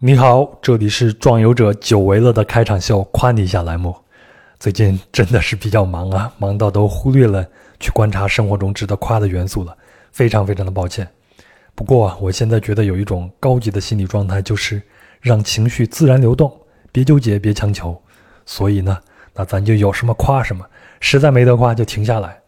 你好，这里是壮游者久违了的开场秀，夸你一下栏目。最近真的是比较忙啊，忙到都忽略了去观察生活中值得夸的元素了，非常非常的抱歉。不过我现在觉得有一种高级的心理状态，就是让情绪自然流动，别纠结，别强求。所以呢，那咱就有什么夸什么，实在没得夸就停下来。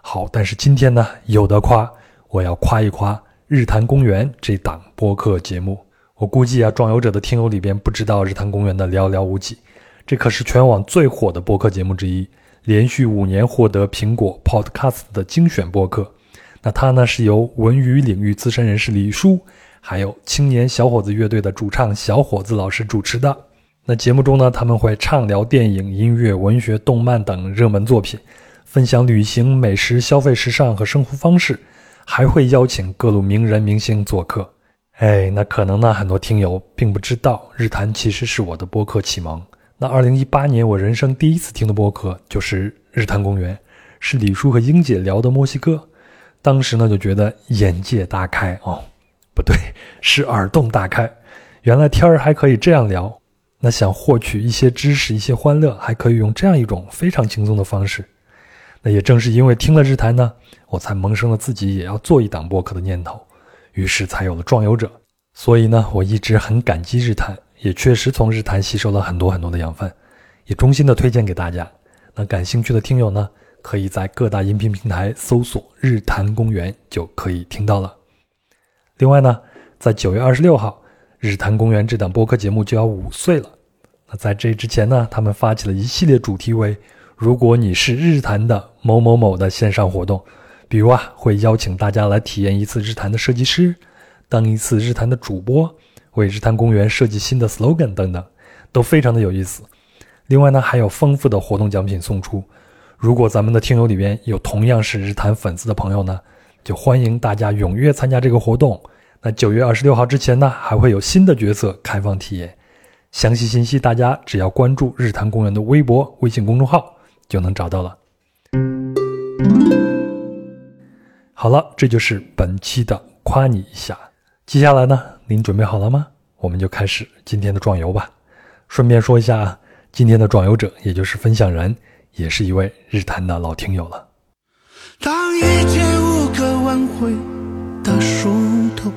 好，但是今天呢有得夸，我要夸一夸《日坛公园》这档播客节目。我估计啊，壮游者的听友里边不知道《日坛公园》的寥寥无几。这可是全网最火的播客节目之一，连续五年获得苹果 Podcast 的精选播客。那它呢是由文娱领域资深人士李叔，还有青年小伙子乐队的主唱小伙子老师主持的。那节目中呢，他们会畅聊电影、音乐、文学、动漫等热门作品，分享旅行、美食、消费时尚和生活方式，还会邀请各路名人明星做客。哎，那可能呢，很多听友并不知道，日坛其实是我的播客启蒙。那二零一八年，我人生第一次听的播客就是《日坛公园》，是李叔和英姐聊的墨西哥。当时呢，就觉得眼界大开哦，不对，是耳洞大开。原来天儿还可以这样聊。那想获取一些知识、一些欢乐，还可以用这样一种非常轻松的方式。那也正是因为听了日坛呢，我才萌生了自己也要做一档播客的念头。于是才有了壮游者，所以呢，我一直很感激日坛，也确实从日坛吸收了很多很多的养分，也衷心的推荐给大家。那感兴趣的听友呢，可以在各大音频平台搜索“日坛公园”就可以听到了。另外呢，在九月二十六号，日坛公园这档播客节目就要五岁了。那在这之前呢，他们发起了一系列主题为“如果你是日坛的某某某”的线上活动。比如啊，会邀请大家来体验一次日坛的设计师，当一次日坛的主播，为日坛公园设计新的 slogan 等等，都非常的有意思。另外呢，还有丰富的活动奖品送出。如果咱们的听友里边有同样是日坛粉丝的朋友呢，就欢迎大家踊跃参加这个活动。那九月二十六号之前呢，还会有新的角色开放体验。详细信息大家只要关注日坛公园的微博、微信公众号就能找到了。好了，这就是本期的夸你一下。接下来呢，您准备好了吗？我们就开始今天的壮游吧。顺便说一下啊，今天的壮游者，也就是分享人，也是一位日坛的老听友了。当一切无可挽回的疏通，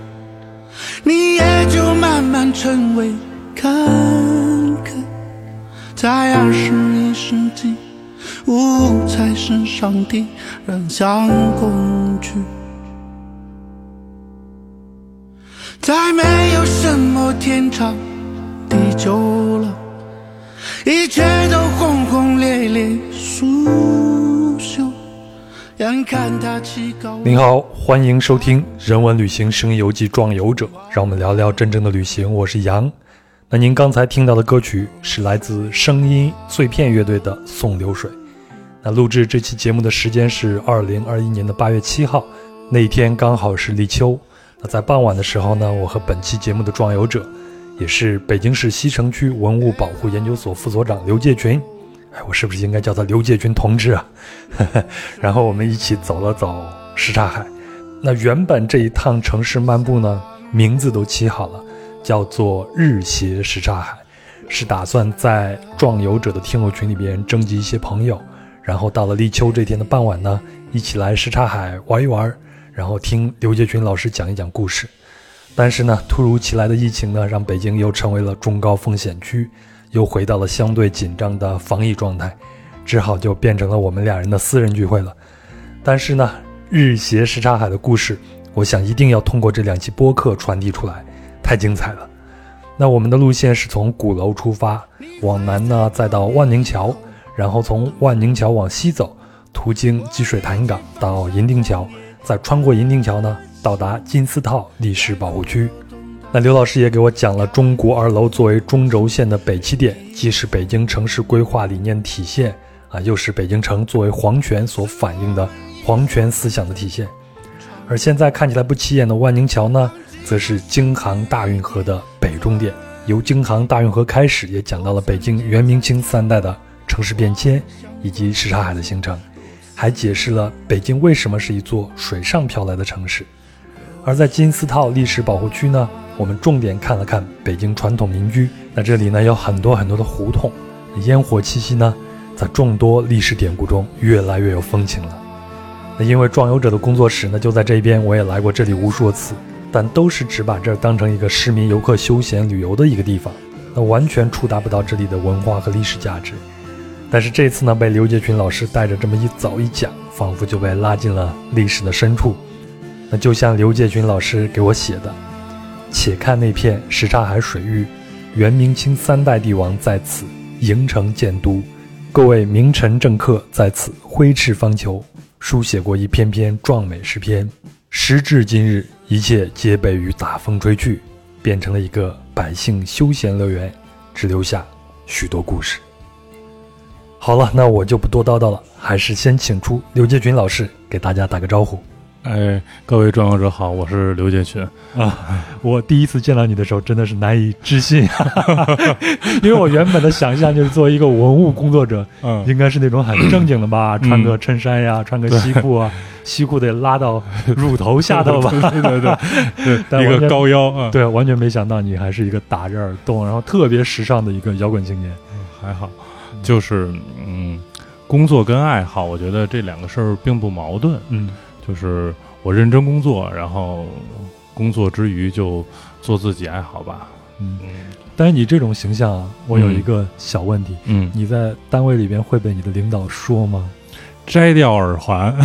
你也就慢慢成为看客，在二十一世纪。五彩是上帝，人像工具。再没有什么天长地久了，一切都轰轰烈烈。眼看他起高。您好，欢迎收听《人文旅行声音游记·壮游者》，让我们聊聊真正的旅行。我是杨。那您刚才听到的歌曲是来自声音碎片乐队的《送流水》。那录制这期节目的时间是二零二一年的八月七号，那一天刚好是立秋。那在傍晚的时候呢，我和本期节目的壮游者，也是北京市西城区文物保护研究所副所长刘介群，哎，我是不是应该叫他刘介群同志啊？然后我们一起走了走什刹海。那原本这一趟城市漫步呢，名字都起好了，叫做日斜什刹海，是打算在壮游者的听友群里边征集一些朋友。然后到了立秋这天的傍晚呢，一起来什刹海玩一玩，然后听刘杰群老师讲一讲故事。但是呢，突如其来的疫情呢，让北京又成为了中高风险区，又回到了相对紧张的防疫状态，只好就变成了我们俩人的私人聚会了。但是呢，日斜什刹海的故事，我想一定要通过这两期播客传递出来，太精彩了。那我们的路线是从鼓楼出发，往南呢，再到万宁桥。然后从万宁桥往西走，途经积水潭港到银锭桥，再穿过银锭桥呢，到达金丝套历史保护区。那刘老师也给我讲了中国二楼作为中轴线的北起点，既是北京城市规划理念体现啊，又是北京城作为皇权所反映的皇权思想的体现。而现在看起来不起眼的万宁桥呢，则是京杭大运河的北终点。由京杭大运河开始，也讲到了北京元明清三代的。城市变迁以及什刹海的形成，还解释了北京为什么是一座水上飘来的城市。而在金丝套历史保护区呢，我们重点看了看北京传统民居。那这里呢有很多很多的胡同，烟火气息呢，在众多历史典故中越来越有风情了。那因为壮游者的工作室呢就在这边，我也来过这里无数次，但都是只把这儿当成一个市民游客休闲旅游的一个地方，那完全触达不到这里的文化和历史价值。但是这次呢，被刘杰群老师带着这么一走一讲，仿佛就被拉进了历史的深处。那就像刘介群老师给我写的：“且看那片什刹海水域，元、明、清三代帝王在此营城建都，各位名臣政客在此挥斥方遒，书写过一篇篇壮美诗篇。时至今日，一切皆被雨打风吹去，变成了一个百姓休闲乐园，只留下许多故事。”好了，那我就不多叨叨了，还是先请出刘杰群老师给大家打个招呼。哎，各位壮游者好，我是刘杰群。啊。我第一次见到你的时候，真的是难以置信，因为我原本的想象就是作为一个文物工作者，嗯，应该是那种很正经的吧，穿个衬衫呀，穿个西裤啊，西裤得拉到乳头下头吧，对对对，一个高腰啊，对，完全没想到你还是一个打着耳洞，然后特别时尚的一个摇滚青年，嗯还好。就是嗯，工作跟爱好，我觉得这两个事儿并不矛盾。嗯，就是我认真工作，然后工作之余就做自己爱好吧。嗯，但是你这种形象啊，我有一个小问题。嗯，你在单位里边会被你的领导说吗？摘掉耳环，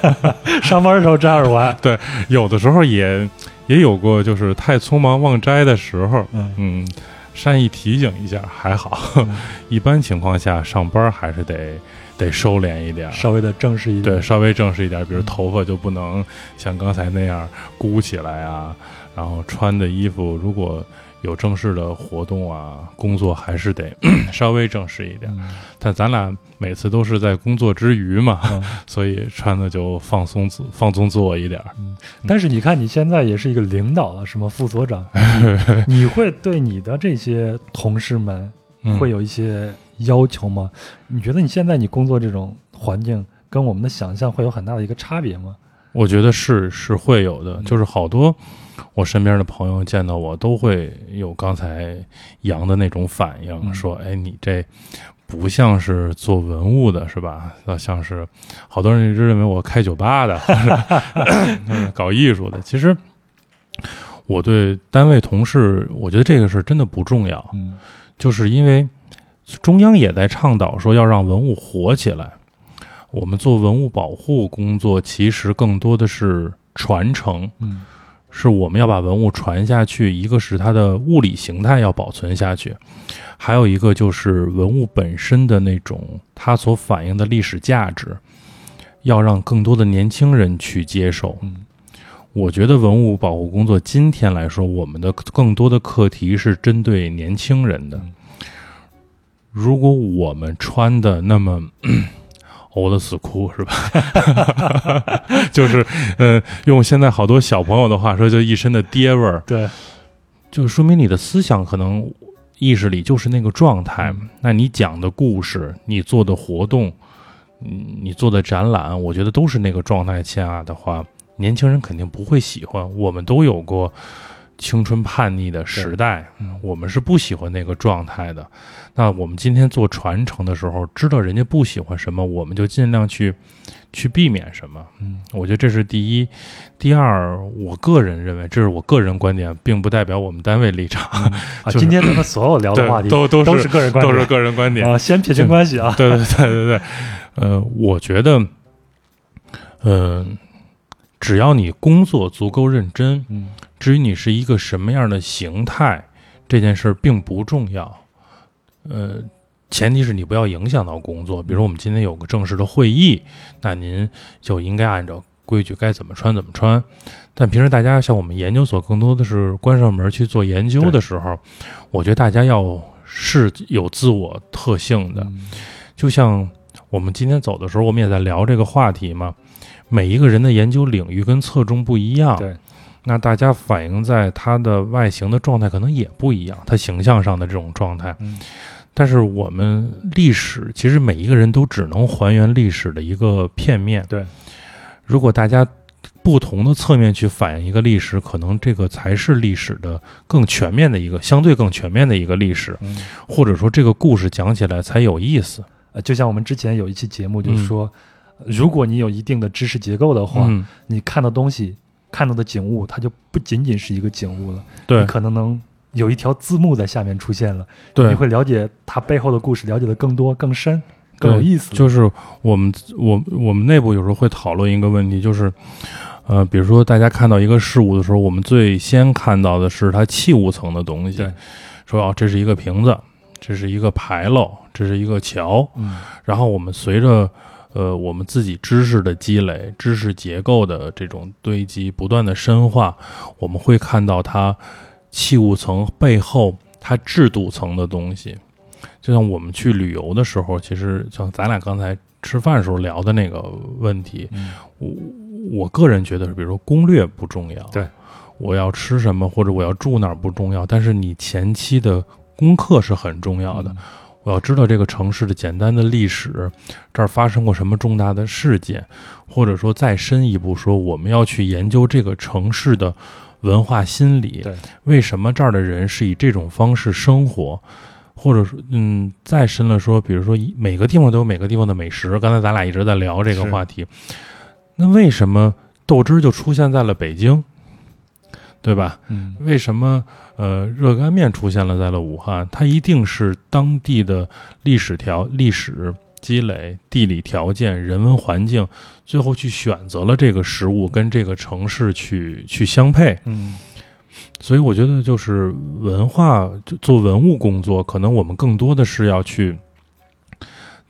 上班的时候摘耳环。对，有的时候也也有过，就是太匆忙忘摘的时候。嗯嗯。善意提醒一下还好，一般情况下上班还是得得收敛一点，稍微的正式一点。对，稍微正式一点，比如头发就不能像刚才那样箍起来啊，然后穿的衣服如果。有正式的活动啊，工作还是得 稍微正式一点。但咱俩每次都是在工作之余嘛，所以穿的就放松自放松自我一点。但是你看你现在也是一个领导了，什么副所长，你会对你的这些同事们会有一些要求吗？你觉得你现在你工作这种环境跟我们的想象会有很大的一个差别吗？我觉得是是会有的，就是好多。我身边的朋友见到我都会有刚才杨的那种反应，说：“哎，你这不像是做文物的，是吧？那像是好多人一直认为我开酒吧的，搞艺术的。其实我对单位同事，我觉得这个事真的不重要。嗯，就是因为中央也在倡导说要让文物活起来。我们做文物保护工作，其实更多的是传承。嗯。是我们要把文物传下去，一个是它的物理形态要保存下去，还有一个就是文物本身的那种它所反映的历史价值，要让更多的年轻人去接受。嗯，我觉得文物保护工作今天来说，我们的更多的课题是针对年轻人的。如果我们穿的那么。Old school 是吧？就是，呃，用现在好多小朋友的话说，就一身的爹味儿。对，就说明你的思想可能意识里就是那个状态。那你讲的故事，你做的活动，嗯，你做的展览，我觉得都是那个状态下的话，年轻人肯定不会喜欢。我们都有过。青春叛逆的时代，我们是不喜欢那个状态的。那我们今天做传承的时候，知道人家不喜欢什么，我们就尽量去去避免什么。嗯，我觉得这是第一。第二，我个人认为，这是我个人观点，并不代表我们单位立场。啊，今天咱们所有聊的话题都都是个人观点，都是个人观点啊。先撇清关系啊。对对对对对。呃，我觉得，嗯。只要你工作足够认真，嗯，至于你是一个什么样的形态，这件事儿并不重要。呃，前提是你不要影响到工作。比如我们今天有个正式的会议，那您就应该按照规矩该怎么穿怎么穿。但平时大家像我们研究所，更多的是关上门去做研究的时候，我觉得大家要是有自我特性的。就像我们今天走的时候，我们也在聊这个话题嘛。每一个人的研究领域跟侧重不一样，对，那大家反映在他的外形的状态可能也不一样，他形象上的这种状态。嗯，但是我们历史其实每一个人都只能还原历史的一个片面。对，如果大家不同的侧面去反映一个历史，可能这个才是历史的更全面的一个相对更全面的一个历史，嗯或者说这个故事讲起来才有意思。呃，就像我们之前有一期节目，就是说，如果你有一定的知识结构的话，嗯，你看到东西、看到的景物，它就不仅仅是一个景物了，对。你可能能有一条字幕在下面出现了，对。你，会了解它背后的故事，了解的更多、更深、更有意思。就是我们我我们内部有时候会讨论一个问题，就是呃，比如说大家看到一个事物的时候，我们最先看到的是它器物层的东西，说哦，这是一个瓶子，这是一个牌楼，这是一个桥，嗯。然后我们随着呃我们自己知识的积累、知识结构的这种堆积、不断的深化，我们会看到它器物层背后它制度层的东西。就像我们去旅游的时候，其实像咱俩刚才吃饭时候聊的那个问题，嗯我我个人觉得是，比如说攻略不重要，对，我要吃什么或者我要住哪儿不重要，但是你前期的功课是很重要的。嗯我要知道这个城市的简单的历史，这儿发生过什么重大的事件，或者说再深一步说，我们要去研究这个城市的文化心理对，为什么这儿的人是以这种方式生活，或者说，嗯，再深了说，比如说每个地方都有每个地方的美食，刚才咱俩一直在聊这个话题，那为什么豆汁儿就出现在了北京，对吧？嗯为什么呃热干面出现了在了武汉？它一定是当地的历史条历史积累、地理条件、人文环境，最后去选择了这个食物跟这个城市去去相配。嗯所以我觉得就是文化就做文物工作，可能我们更多的是要去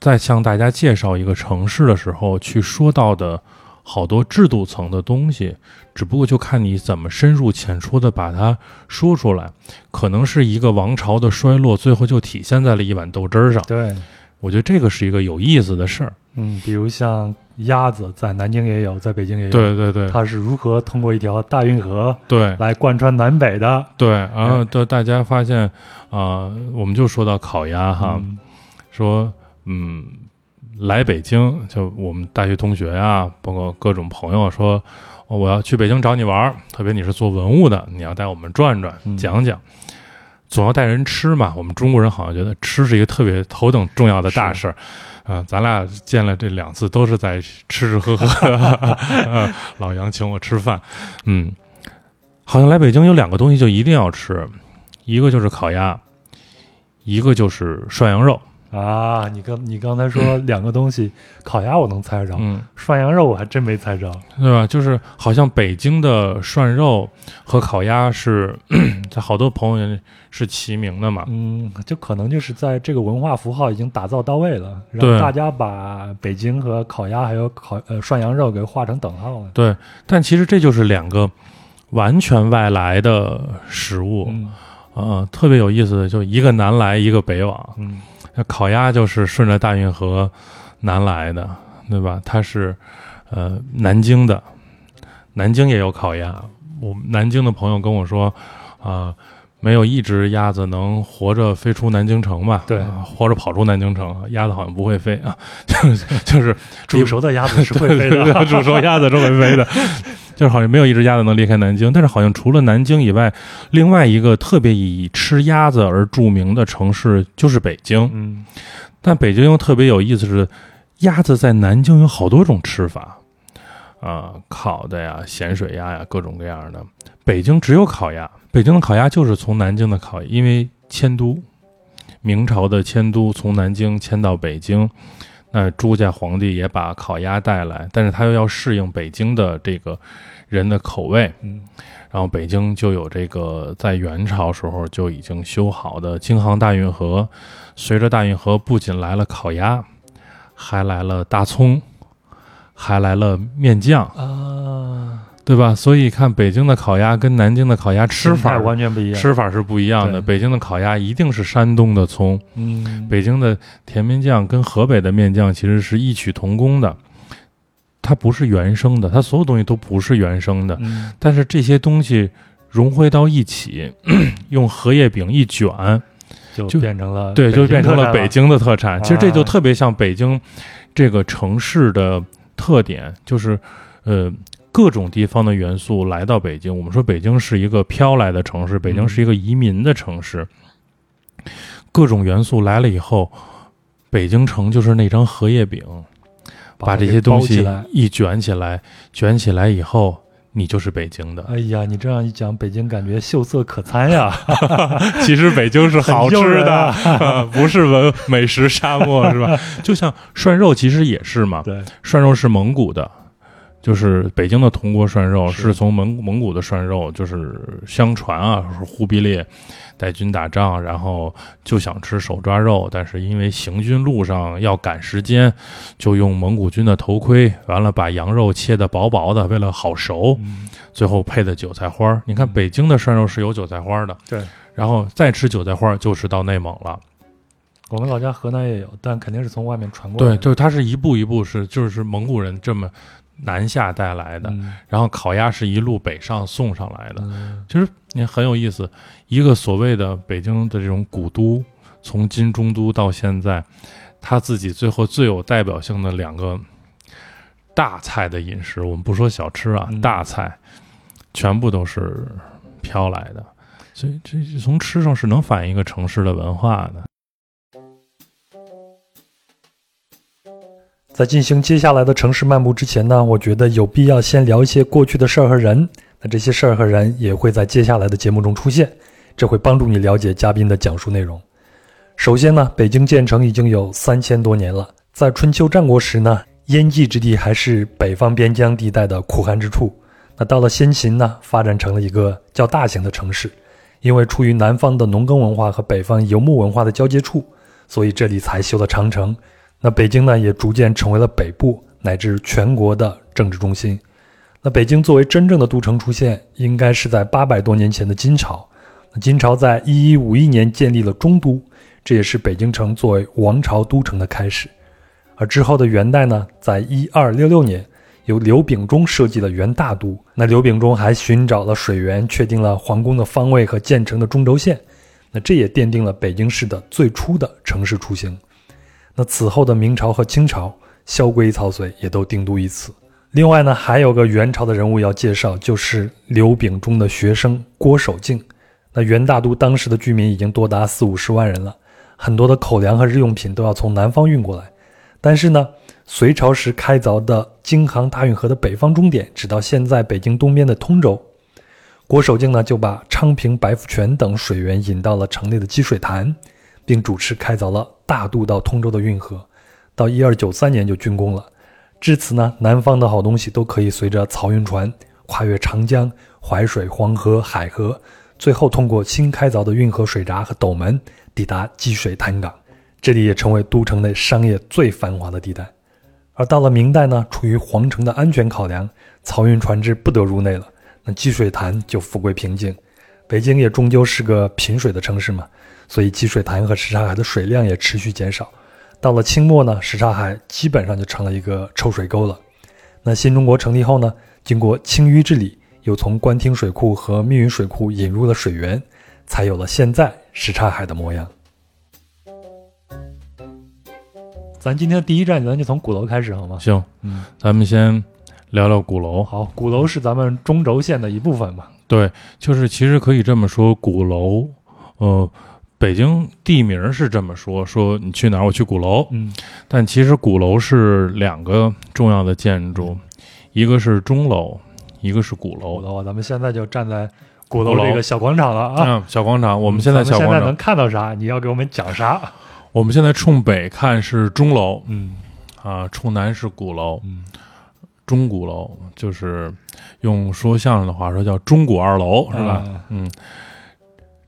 在向大家介绍一个城市的时候，去说到的好多制度层的东西，只不过就看你怎么深入浅出的把它说出来。可能是一个王朝的衰落，最后就体现在了一碗豆汁儿上。对，我觉得这个是一个有意思的事儿。嗯，比如像鸭子，在南京也有，在北京也有，对对对它是如何通过一条大运河对来贯穿南北的？对，然后就大家发现啊、我们就说到烤鸭哈。嗯说，嗯，来北京，就我们大学同学呀、包括各种朋友说，哦我要去北京找你玩儿，特别你是做文物的，你要带我们转转嗯，讲讲，总要带人吃嘛。我们中国人好像觉得吃是一个特别头等重要的大事儿。啊、咱俩见了这两次都是在吃吃喝喝，呃老杨请我吃饭，嗯，好像来北京有两个东西就一定要吃，一个就是烤鸭，一个就是涮羊肉。啊，你刚你刚才说两个东西，烤鸭我能猜着，嗯，涮羊肉我还真没猜着。对吧？就是好像北京的涮肉和烤鸭是 在好多朋友是齐名的嘛。嗯，就可能就是在这个文化符号已经打造到位了，对让大家把北京和烤鸭还有烤呃涮羊肉给画成等号了。对，但其实这就是两个完全外来的食物，嗯啊，特别有意思的，就一个南来，一个北往。嗯那烤鸭就是顺着大运河南来的，对吧？它是呃南京的，南京也有烤鸭。我南京的朋友跟我说，啊、没有一只鸭子能活着飞出南京城吧？对啊活着跑出南京城，鸭子好像不会飞啊，就 是就是煮熟的鸭子是会飞的。煮熟鸭子是会飞的，就是好像没有一只鸭子能离开南京。但是好像除了南京以外，另外一个特别以吃鸭子而著名的城市就是北京。嗯但北京又特别有意思是，鸭子在南京有好多种吃法，啊、烤的呀、咸水鸭呀，各种各样的。北京只有烤鸭，北京的烤鸭就是从南京的烤，因为迁都，明朝的迁都从南京迁到北京，那朱家皇帝也把烤鸭带来，但是他又要适应北京的这个人的口味，嗯。然后北京就有这个在元朝时候就已经修好的京杭大运河，随着大运河不仅来了烤鸭，还来了大葱，还来了面酱，啊，对吧？所以看北京的烤鸭跟南京的烤鸭吃法完全不一样。吃法是不一样的。北京的烤鸭一定是山东的葱，嗯，北京的甜面酱跟河北的面酱其实是异曲同工的，它不是原生的，它所有东西都不是原生的。嗯但是这些东西融汇到一起，用荷叶饼一卷，就就变成了对，就变成了北京的特产。其实这就啊特别像北京这个城市的特点，就是呃各种地方的元素来到北京。我们说北京是一个飘来的城市，北京是一个移民的城市。各种元素来了以后，北京城就是那张荷叶饼，把这些东西一卷起来，卷起来以后，你就是北京的。哎呀，你这样一讲，北京感觉秀色可餐呀。其实北京是好吃的，不是文美食沙漠，是吧？就像涮肉，其实也是嘛。对，涮肉是蒙古的。就是北京的铜锅涮肉是从蒙蒙古的涮肉，就是相传啊，说忽必烈带军打仗，然后就想吃手抓肉，但是因为行军路上要赶时间，就用蒙古军的头盔，完了把羊肉切的薄薄的，为了好熟，最后配的韭菜花你看北京的涮肉是有韭菜花的，对，然后再吃韭菜花就是到内蒙了。我们老家河南也有，但肯定是从外面传过来。对，就是，它是一步一步是，就是蒙古人这么。南下带来的，然后烤鸭是一路北上送上来的。其实你很有意思，一个所谓的北京的这种古都，从金中都到现在，他自己最后最有代表性的两个大菜的饮食，我们不说小吃啊，大菜全部都是飘来的。所以这从吃上是能反映一个城市的文化的。在进行接下来的城市漫步之前呢，我觉得有必要先聊一些过去的事儿和人。那这些事儿和人也会在接下来的节目中出现，这会帮助你了解嘉宾的讲述内容。首先呢，北京建成已经有三千多年了，在春秋战国时呢，燕蓟之地还是北方边疆地带的苦寒之处。那到了先秦呢，发展成了一个较大型的城市。因为处于南方的农耕文化和北方游牧文化的交界处，所以这里才修了长城。那北京呢，也逐渐成为了北部乃至全国的政治中心。那北京作为真正的都城出现，应该是在八百多年前的金朝。那金朝在一一五一年建立了中都，这也是北京城作为王朝都城的开始。而之后的元代呢，在一二六六年，由刘秉忠设计了元大都。那刘秉忠还寻找了水源，确定了皇宫的方位和建成的中轴线。那这也奠定了北京市的最初的城市雏形。那此后的明朝和清朝，萧规曹随也都定都于此。另外呢，还有个元朝的人物要介绍，就是刘秉忠的学生郭守敬。那元大都当时的居民已经多达四五十万人了，很多的口粮和日用品都要从南方运过来。但是呢，隋朝时开凿的京杭大运河的北方终点，只到现在北京东边的通州。郭守敬呢，就把昌平、白福泉等水源引到了城内的积水潭。并主持开凿了大渡到通州的运河，到一二九三年就竣工了。至此呢，南方的好东西都可以随着漕运船跨越长江、淮水、黄河、海河，最后通过新开凿的运河水闸和斗门抵达积水潭港。这里也成为都城内商业最繁华的地带。而到了明代呢，出于皇城的安全考量，漕运船只不得入内了，那积水潭就富贵平静。北京也终究是个贫水的城市嘛。所以积水潭和什刹海的水量也持续减少，到了清末呢，什刹海基本上就成了一个臭水沟了。那新中国成立后呢，经过清淤治理，又从官厅水库和密云水库引入了水源，才有了现在什刹海的模样。咱今天的第一站，咱就从鼓楼开始好吗？行，嗯，咱们先聊聊鼓楼。好，鼓楼是咱们中轴线的一部分吧？对，就是其实可以这么说，鼓楼，呃。北京地名是这么说：说你去哪儿？我去鼓楼。嗯，但其实鼓楼是两个重要的建筑，一个是钟楼，一个是鼓楼。鼓楼，咱们现在就站在鼓楼这个小广场了啊！小广场，我们现在小广场能看到啥？你要给我们讲啥？我们现在冲北看是钟楼，嗯，啊，冲南是鼓楼，嗯，钟鼓楼就是用说相声的话说叫钟鼓二楼，是吧？嗯。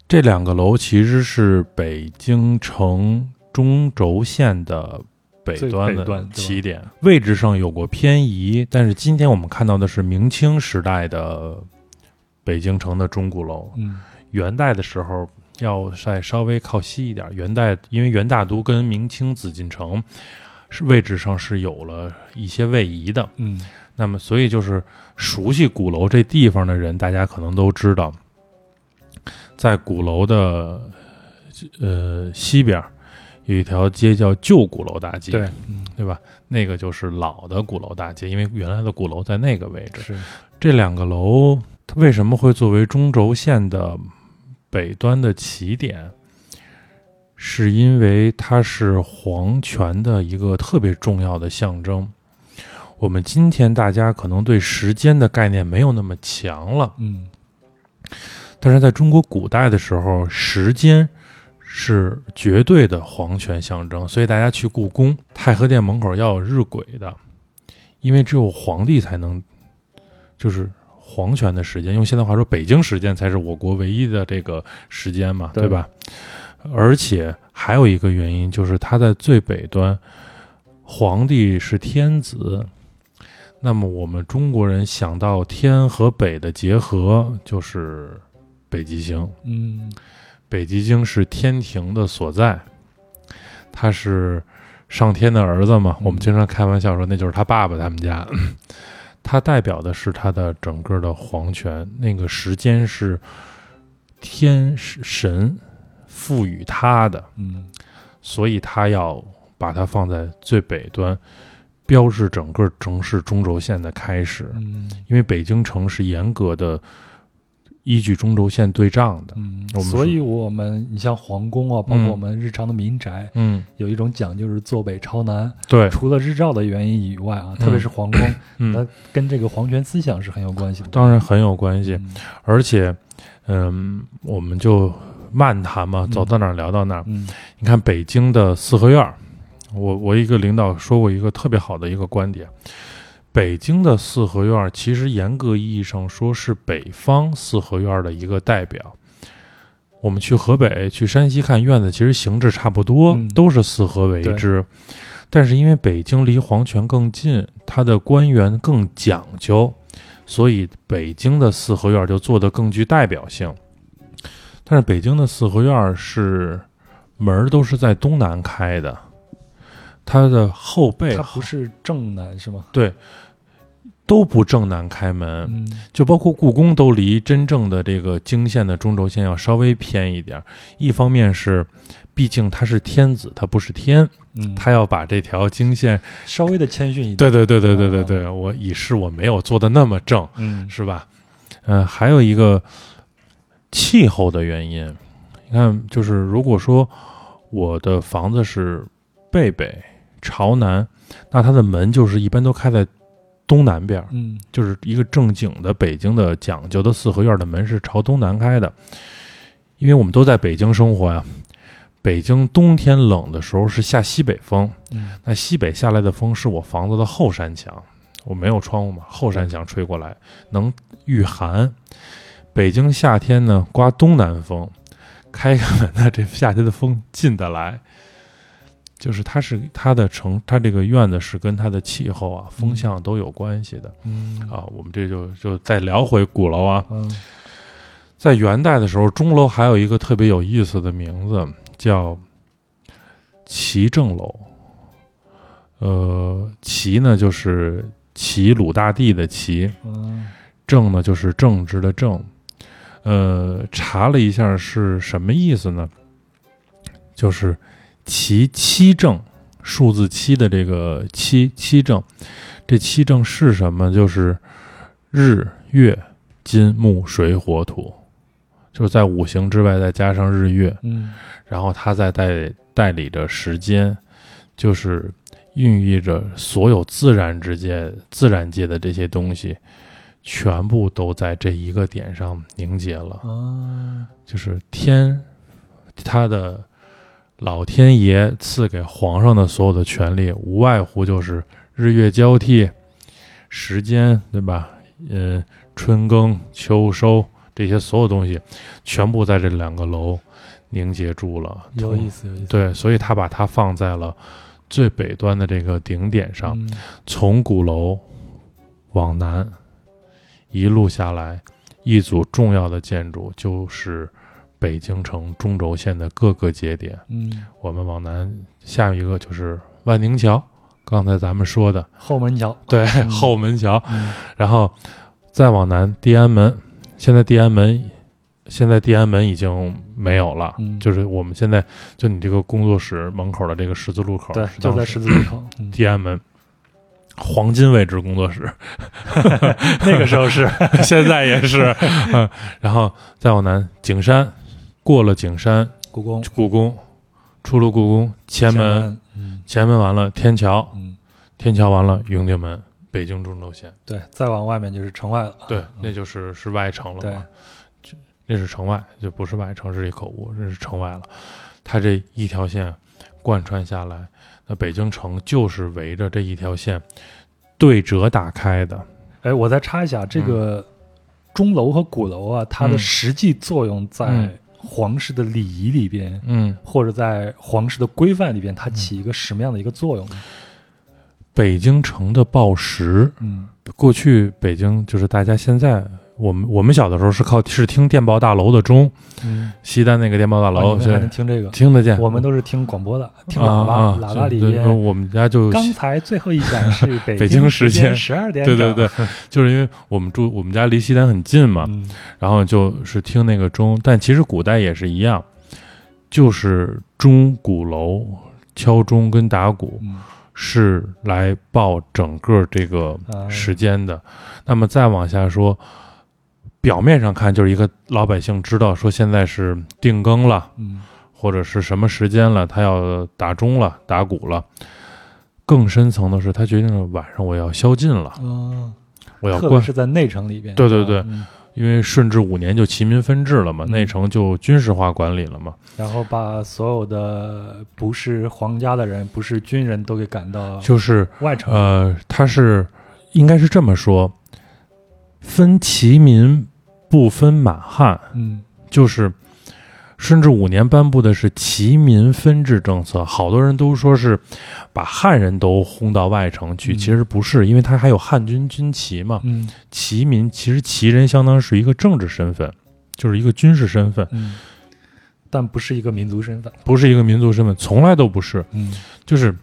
这两个楼其实是北京城中轴线的北端的起点，位置上有过偏移，但是今天我们看到的是明清时代的北京城的钟鼓楼。嗯，元代的时候要再稍微靠西一点。元代因为元大都跟明清紫禁城是位置上是有了一些位移的。嗯，那么所以就是熟悉鼓楼这地方的人，大家可能都知道。在鼓楼的呃西边，有一条街叫旧鼓楼大街，对，嗯，对吧？那个就是老的鼓楼大街，因为原来的鼓楼在那个位置。是，这两个楼它为什么会作为中轴线的北端的起点？是因为它是皇权的一个特别重要的象征。我们今天大家可能对时间的概念没有那么强了，嗯，但是在中国古代的时候，时间是绝对的皇权象征，所以大家去故宫太和殿门口要有日晷的，因为只有皇帝才能，就是皇权的时间。用现在话说，北京时间才是我国唯一的这个时间嘛，对对吧？而且还有一个原因，就是它在最北端，皇帝是天子。那么我们中国人想到天和北的结合，就是北极星。嗯，北极星是天庭的所在，他是上天的儿子嘛。嗯我们经常开玩笑说，那就是他爸爸他们家。他代表的是他的整个的皇权，那个时间是天神赋予他的，嗯，所以他要把它放在最北端，标志整个城市中轴线的开始。嗯，因为北京城是严格的依据中轴线对账的。嗯，所以我们你像皇宫啊，包括嗯我们日常的民宅，嗯，有一种讲究是坐北朝南。对，除了日照的原因以外啊，特别是皇宫，嗯它，跟这个皇权思想是很有关系的。当然很有关系。嗯而且，嗯，我们就漫谈嘛，嗯走到哪儿聊到哪儿。嗯你看北京的四合院儿，我我一个领导说过一个特别好的一个观点。北京的四合院儿其实严格意义上说是北方四合院儿的一个代表。我们去河北、去山西看院子，其实形制差不多，嗯都是四合为之。但是因为北京离皇权更近，它的官员更讲究，所以北京的四合院儿就做得更具代表性。但是北京的四合院儿是门儿都是在东南开的，它的后背它不是正南是吗？对都不正南开门，嗯就包括故宫都离真正的这个经线的中轴线要稍微偏一点儿。一方面是，毕竟他是天子，他不是天，嗯，他要把这条经线，稍微的谦逊一点。对对对对对对对，我以示我没有做的那么正，嗯是吧？嗯、还有一个气候的原因，你看，就是如果说我的房子是背北朝南，那它的门就是一般都开在东南边儿。嗯就是一个正经的北京的讲究的四合院的门是朝东南开的，因为我们都在北京生活呀。北京冬天冷的时候是下西北风，嗯那西北下来的风是我房子的后山墙，我没有窗户嘛，后山墙吹过来能御寒。北京夏天呢刮东南风，开开门呢这夏天的风进得来，就是它是它的城，它这个院子是跟它的气候啊、风向都有关系的。嗯啊，我们这就就再聊回鼓楼啊，嗯在元代的时候，钟楼还有一个特别有意思的名字，叫齐正楼。呃，齐呢就是齐鲁大地的齐，嗯正呢就是正直的正。呃，查了一下是什么意思呢？就是齐七正，数字七的这个七七正，这七正是什么？就是日月金木水火土，就是在五行之外再加上日月，嗯然后它再代代理着时间，就是孕育着所有自然之界、自然界的这些东西，全部都在这一个点上凝结了。啊就是天，它的老天爷赐给皇上的所有的权利，无外乎就是日月交替、时间，对吧？嗯，春耕、秋收这些所有东西，全部在这两个楼凝结住了。有意思有意思。对，所以他把它放在了最北端的这个顶点上，嗯从鼓楼往南一路下来，一组重要的建筑就是北京城中轴线的各个节点。嗯，我们往南，下一个就是万宁桥，刚才咱们说的，后门桥。对，嗯。后门桥，嗯。然后再往南，地安门。现在地安门现在地安门已经没有了，嗯。就是我们现在就你这个工作室门口的这个十字路口，对，就在十字路口。嗯。地安门黄金位置工作室，那个时候是。现在也是，嗯，然后再往南景山，过了景山，故宫。故宫，出了故宫，前门，前门完了天桥，嗯，天桥完了永定门，北京中轴线，对，再往外面就是城外了。对，那就是是外城了对。嘛，就那是城外，就不是外城，是一口误，这是城外了。它这一条线贯穿下来，那北京城就是围着这一条线对折打开的。哎，我再插一下，这个钟楼和鼓楼啊，它的嗯。实际作用在嗯皇室的礼仪里边，嗯，或者在皇室的规范里边，它起一个什么样的一个作用呢？北京城的报时，嗯过去北京就是大家现在我们我们小的时候是靠是听电报大楼的钟，嗯，西单那个电报大啊楼是你们还能听这个？听得见。我们都是听广播的，听啊喇叭，啊喇叭里边。我们家就刚才最后一讲 是北北京时间十二点对。对对，就是因为我们住我们家离西单很近嘛，嗯然后就是听那个钟，但其实古代也是一样，就是钟鼓楼敲钟跟打鼓嗯是来报整个这个啊时间的。那么再往下说，表面上看就是一个老百姓知道说现在是定更了，嗯或者是什么时间了，他要打钟了、打鼓了。更深层的是，他决定了晚上我要宵禁了，嗯，我要关是在内城里边。对对对嗯因为顺治五年就齐民分治了嘛，嗯内城就军事化管理了嘛，然后把所有的不是皇家的人、不是军人都给赶到就是外城。呃，他是应该是这么说，分齐民不分满汉，嗯。就是顺治五年颁布的是齐民分治政策，好多人都说是把汉人都轰到外城去，嗯。其实不是，因为他还有汉军军旗嘛，嗯。齐民其实齐人相当是一个政治身份，就是一个军事身份，嗯，但不是一个民族身份。不是一个民族身份，从来都不是。嗯。就是，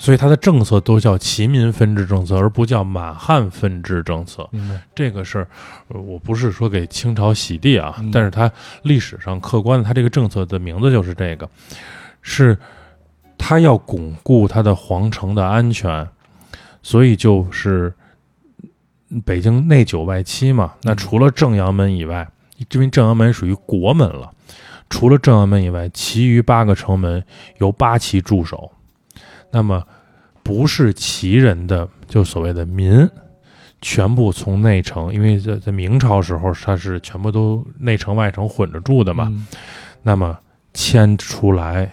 所以它的政策都叫齐民分治政策，而不叫满汉分治政策。这个是，呃我不是说给清朝洗地啊，嗯但是它历史上客观的，它这个政策的名字就是这个，是他要巩固他的皇城的安全，所以就是北京内九外七嘛。那嗯除了正阳门以外，因为正阳门属于国门了，除了正阳门以外，其余八个城门由八旗驻守。那么不是旗人的，就所谓的民，全部从内城，因为在在明朝时候，它是全部都内城外城混着住的嘛。嗯。那么迁出来，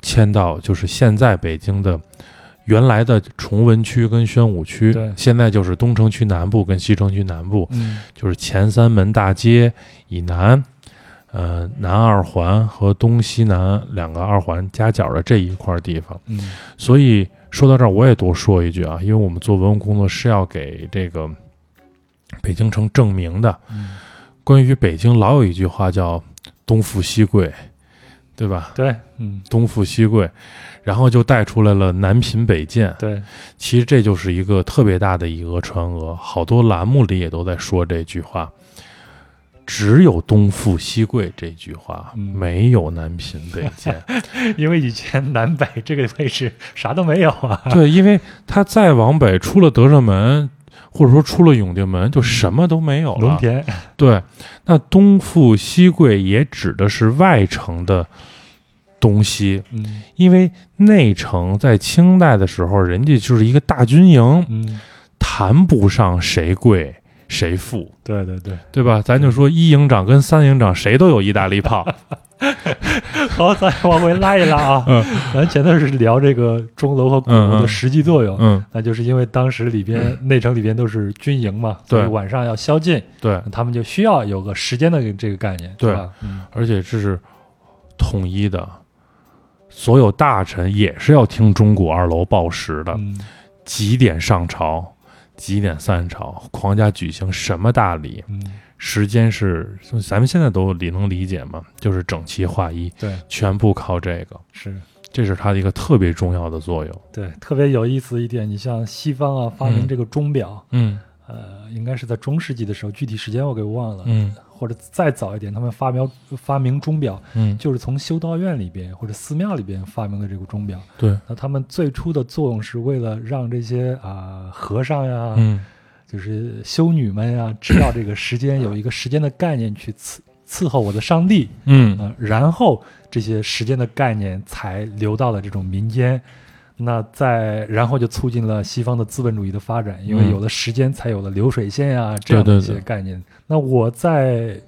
迁到就是现在北京的原来的崇文区跟宣武区，现在就是东城区南部跟西城区南部，嗯。就是前三门大街以南，呃，南二环和东西南两个二环夹角的这一块地方。嗯所以说到这儿，我也多说一句啊，因为我们做文物工作是要给这个北京城证明的。嗯，关于北京，老有一句话叫“东富西贵”，对吧？对，嗯东富西贵，然后就带出来了南贫北贱。对，其实这就是一个特别大的以讹传讹，好多栏目里也都在说这句话。只有东富西贵这句话，嗯没有南贫北贱。因为以前南北这个位置啥都没有啊。对，因为他再往北出了德胜门，或者说出了永定门，就什么都没有了。农田，对，那东富西贵也指的是外城的东西，嗯因为内城在清代的时候，人家就是一个大军营，嗯，谈不上谁贵谁富，对对对。对吧？咱就说一营长跟三营长谁都有意大利炮，好，咱往回拉一拉啊。嗯。咱前头是聊这个钟楼和鼓楼的实际作用，嗯，那就是因为当时里边内城里边都是军营嘛，对。晚上要宵禁，对，他们就需要有个时间的这个概念，对。吧？嗯。而且这是统一的，所有大臣也是要听钟鼓二楼报时的，嗯。几点上朝，几点散朝，皇家举行什么大礼，嗯，时间是咱们现在都理能理解嘛，就是整齐划一，对，全部靠这个，是。这是它的一个特别重要的作用。对，特别有意思一点，你像西方啊，发明嗯。这个钟表，嗯呃，应该是在中世纪的时候，具体时间我给忘了，嗯或者再早一点，他们发明发明钟表，嗯，就是从修道院里边或者寺庙里边发明的这个钟表。对，那他们最初的作用是为了让这些啊、和尚呀，嗯就是修女们呀，知道这个时间有一个时间的概念去伺伺候我的上帝嗯啊、然后这些时间的概念才流到了这种民间。那再然后就促进了西方的资本主义的发展，因为嗯有了时间，才有了流水线呀、这样的一些对对对概念。那我在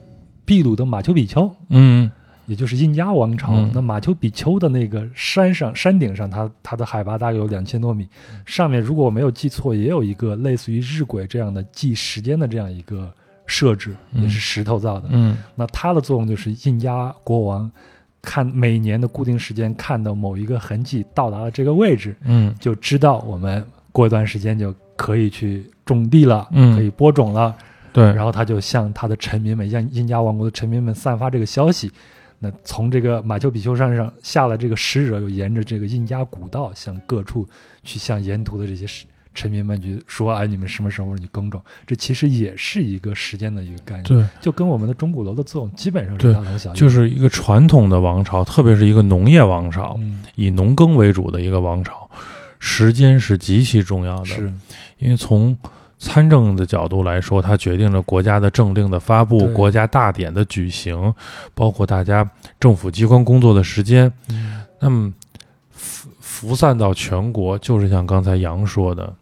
秘鲁的马丘比丘，嗯也就是印加王朝。嗯那马丘比丘的那个山上山顶上，它它的海拔大概有两千多米，上面如果我没有记错，也有一个类似于日晷这样的记时间的这样一个设置，嗯也是石头造的。嗯那它的作用就是印加国王看每年的固定时间，看到某一个痕迹到达了这个位置，嗯就知道我们过一段时间就可以去种地了，嗯可以播种了。对，然后他就向他的臣民们，向印加王国的臣民们散发这个消息。那从这个马丘比丘山上下了这个使者，又沿着这个印加古道向各处去向沿途的这些使臣民们去说：“哎，你们什么时候你耕种？”这其实也是一个时间的一个概念，对，就跟我们的钟鼓楼的作用基本上是大同小异。就是一个传统的王朝，特别是一个农业王朝，嗯，以农耕为主的一个王朝，时间是极其重要的。是因为从参政的角度来说，它决定了国家的政令的发布、国家大典的举行，包括大家政府机关工作的时间。嗯那么辐辐散到全国，就是像刚才杨说的，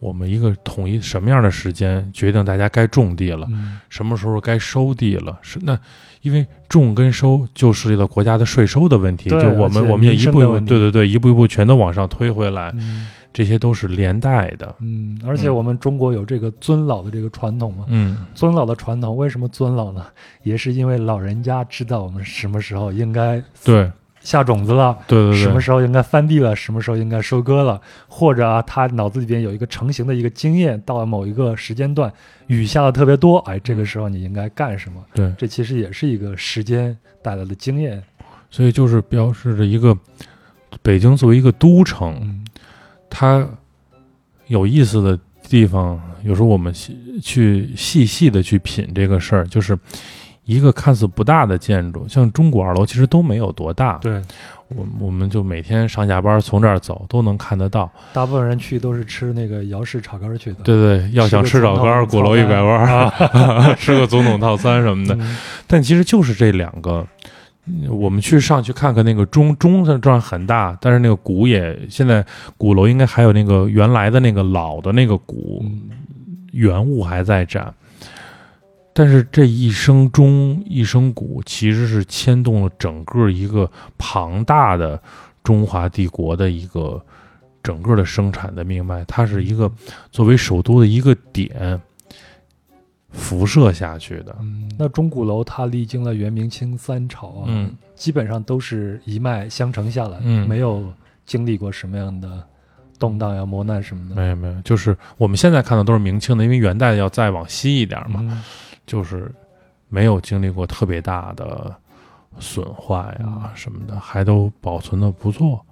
我们一个统一什么样的时间决定大家该种地了，嗯什么时候该收地了？是那，因为种跟收就涉及到国家的税收的问题，就我们我们也一步一步，对对对，一步一步全都往上推回来，嗯这些都是连带的。嗯，而且我们中国有这个尊老的这个传统嘛，嗯，尊老的传统，为什么尊老呢？也是因为老人家知道我们什么时候应该对下种子了，对对对，什么时候应该翻地了，什么时候应该收割了，或者啊，他脑子里边有一个成型的一个经验，到了某一个时间段，雨下的特别多，哎，这个时候你应该干什么？对，这其实也是一个时间带来的经验。所以就是标示着一个北京作为一个都城，嗯它有意思的地方，有时候我们细去细细的去品这个事儿，就是一个看似不大的建筑，像钟鼓二楼其实都没有多大，对，我我们就每天上下班从这儿走都能看得到。大部分人去都是吃那个姚氏炒肝去的。对对，要想吃炒肝儿，鼓楼一百弯儿，吃个总统套餐什么的。嗯但其实就是这两个，嗯我们去上去看看那个钟钟它这样很大，但是那个鼓也现在鼓楼应该还有那个原来的那个老的那个鼓嗯原物还在展。但是这一声钟一声鼓，其实是牵动了整个一个庞大的中华帝国的一个整个的生产的命脉。它是一个作为首都的一个点辐射下去的。嗯，那钟鼓楼它历经了元明清三朝啊，嗯，基本上都是一脉相承下来，嗯没有经历过什么样的动荡呀、磨难什么的。没有没有，就是我们现在看到都是明清的，因为元代要再往西一点嘛，嗯就是没有经历过特别大的损坏呀嗯什么的，还都保存的不错。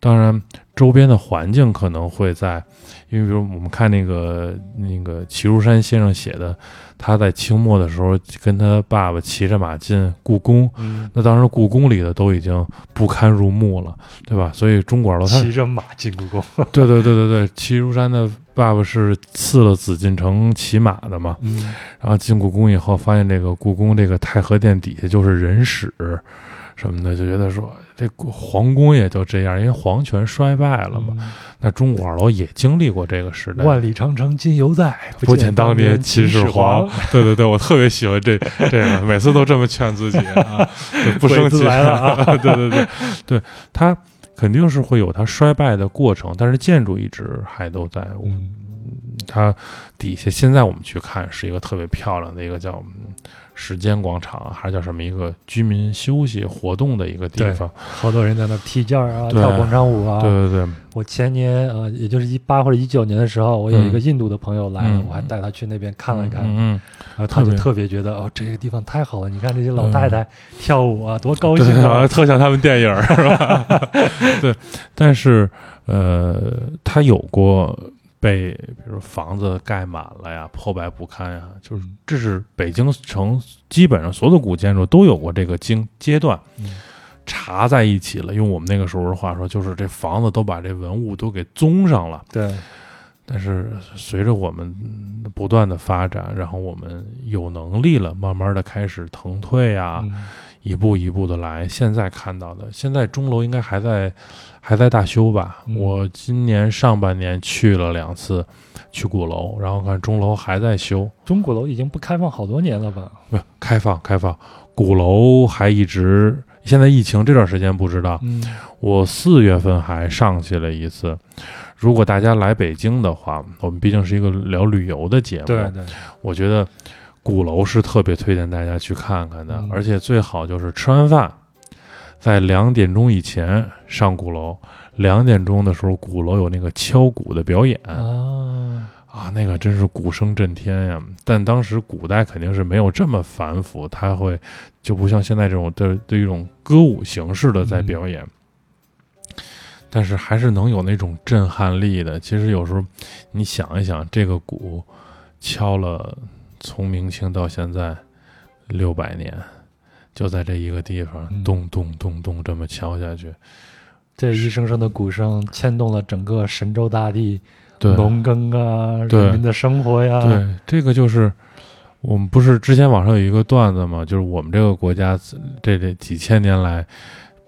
当然，周边的环境可能会在，因为比如我们看那个那个齐如山先生写的，他在清末的时候跟他爸爸骑着马进故宫，嗯，那当时故宫里的都已经不堪入目了，对吧？所以钟鼓楼他骑着马进故宫。对对对对对，齐如山的爸爸是赐了紫禁城骑马的嘛，嗯然后进故宫以后，发现这个故宫这个太和殿底下就是人屎什么的，就觉得说这皇宫也就这样，因为皇权衰败了嘛。那钟鼓二楼也经历过这个时代，嗯万里长城今犹在，不见当年秦始皇皇。对对对，我特别喜欢这这个，每次都这么劝自己啊，对不生气来了啊 对对对对，它肯定是会有它衰败的过程，但是建筑一直还都在。嗯它底下现在我们去看是一个特别漂亮的一个叫嗯时间广场啊，还是叫什么一个居民休息活动的一个地方。好多人在那踢毽儿啊，跳广场舞啊。对对对，我前年呃，也就是一八或者一九年的时候，我有一个嗯印度的朋友来了，嗯我还带他去那边看了看，嗯嗯，然后他就特别觉得哦，这个地方太好了，你看这些老太太跳舞啊，多高兴啊！特像他们电影儿是吧？对，但是呃，他有过被比如房子盖满了呀，破败不堪呀，就是这是北京城基本上所有的古建筑都有过这个经阶段，嗯查在一起了。用我们那个时候的话说，就是这房子都把这文物都给宗上了。对，但是随着我们不断的发展，然后我们有能力了，慢慢的开始腾退啊，嗯一步一步的来。现在看到的，现在钟楼应该还在还在大修吧？嗯我今年上半年去了两次，去鼓楼，然后看钟楼还在修，钟鼓楼已经不开放好多年了吧？不开放开放，鼓楼还一直。现在疫情这段时间不知道，嗯我四月份还上去了一次。如果大家来北京的话，我们毕竟是一个聊旅游的节目，对对，我觉得鼓楼是特别推荐大家去看看的，嗯而且最好就是吃完饭，在两点钟以前上鼓楼。两点钟的时候，鼓楼有那个敲鼓的表演啊，啊，那个真是鼓声震天呀！但当时古代肯定是没有这么繁复，它会就不像现在这种的的一种歌舞形式的在表演。但是还是能有那种震撼力的。其实有时候你想一想，这个鼓敲了从明清到现在六百年，就在这一个地方嗯。咚咚咚咚这么敲下去，这一声声的鼓声牵动了整个神州大地，对。农耕啊，人民的生活呀，对，这个就是我们不是之前网上有一个段子嘛，就是我们这个国家这这几千年来。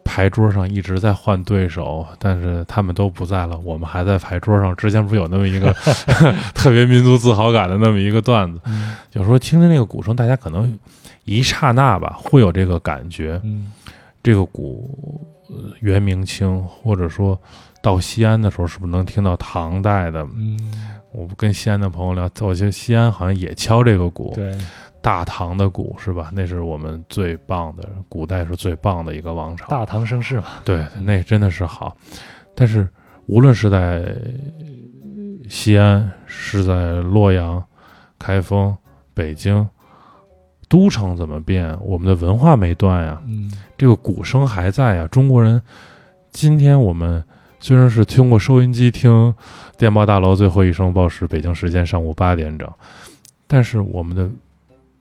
牌桌上一直在换对手，但是他们都不在了，我们还在牌桌上。之前不是有那么一个 特别民族自豪感的那么一个段子？嗯有时候听听那个鼓声，大家可能一刹那吧会有这个感觉。嗯这个鼓，呃元明清，或者说到西安的时候，是不是能听到唐代的？嗯，我跟西安的朋友聊，我觉得西安好像也敲这个鼓，对，大唐的鼓是吧？那是我们最棒的，古代是最棒的一个王朝。大唐盛世嘛，对，那真的是好。但是无论是在西安，是在洛阳、开封、北京，都城怎么变？我们的文化没断呀，嗯这个鼓声还在呀。中国人，今天我们虽然是通过收音机听电报大楼最后一声报时，北京时间上午八点整，但是我们的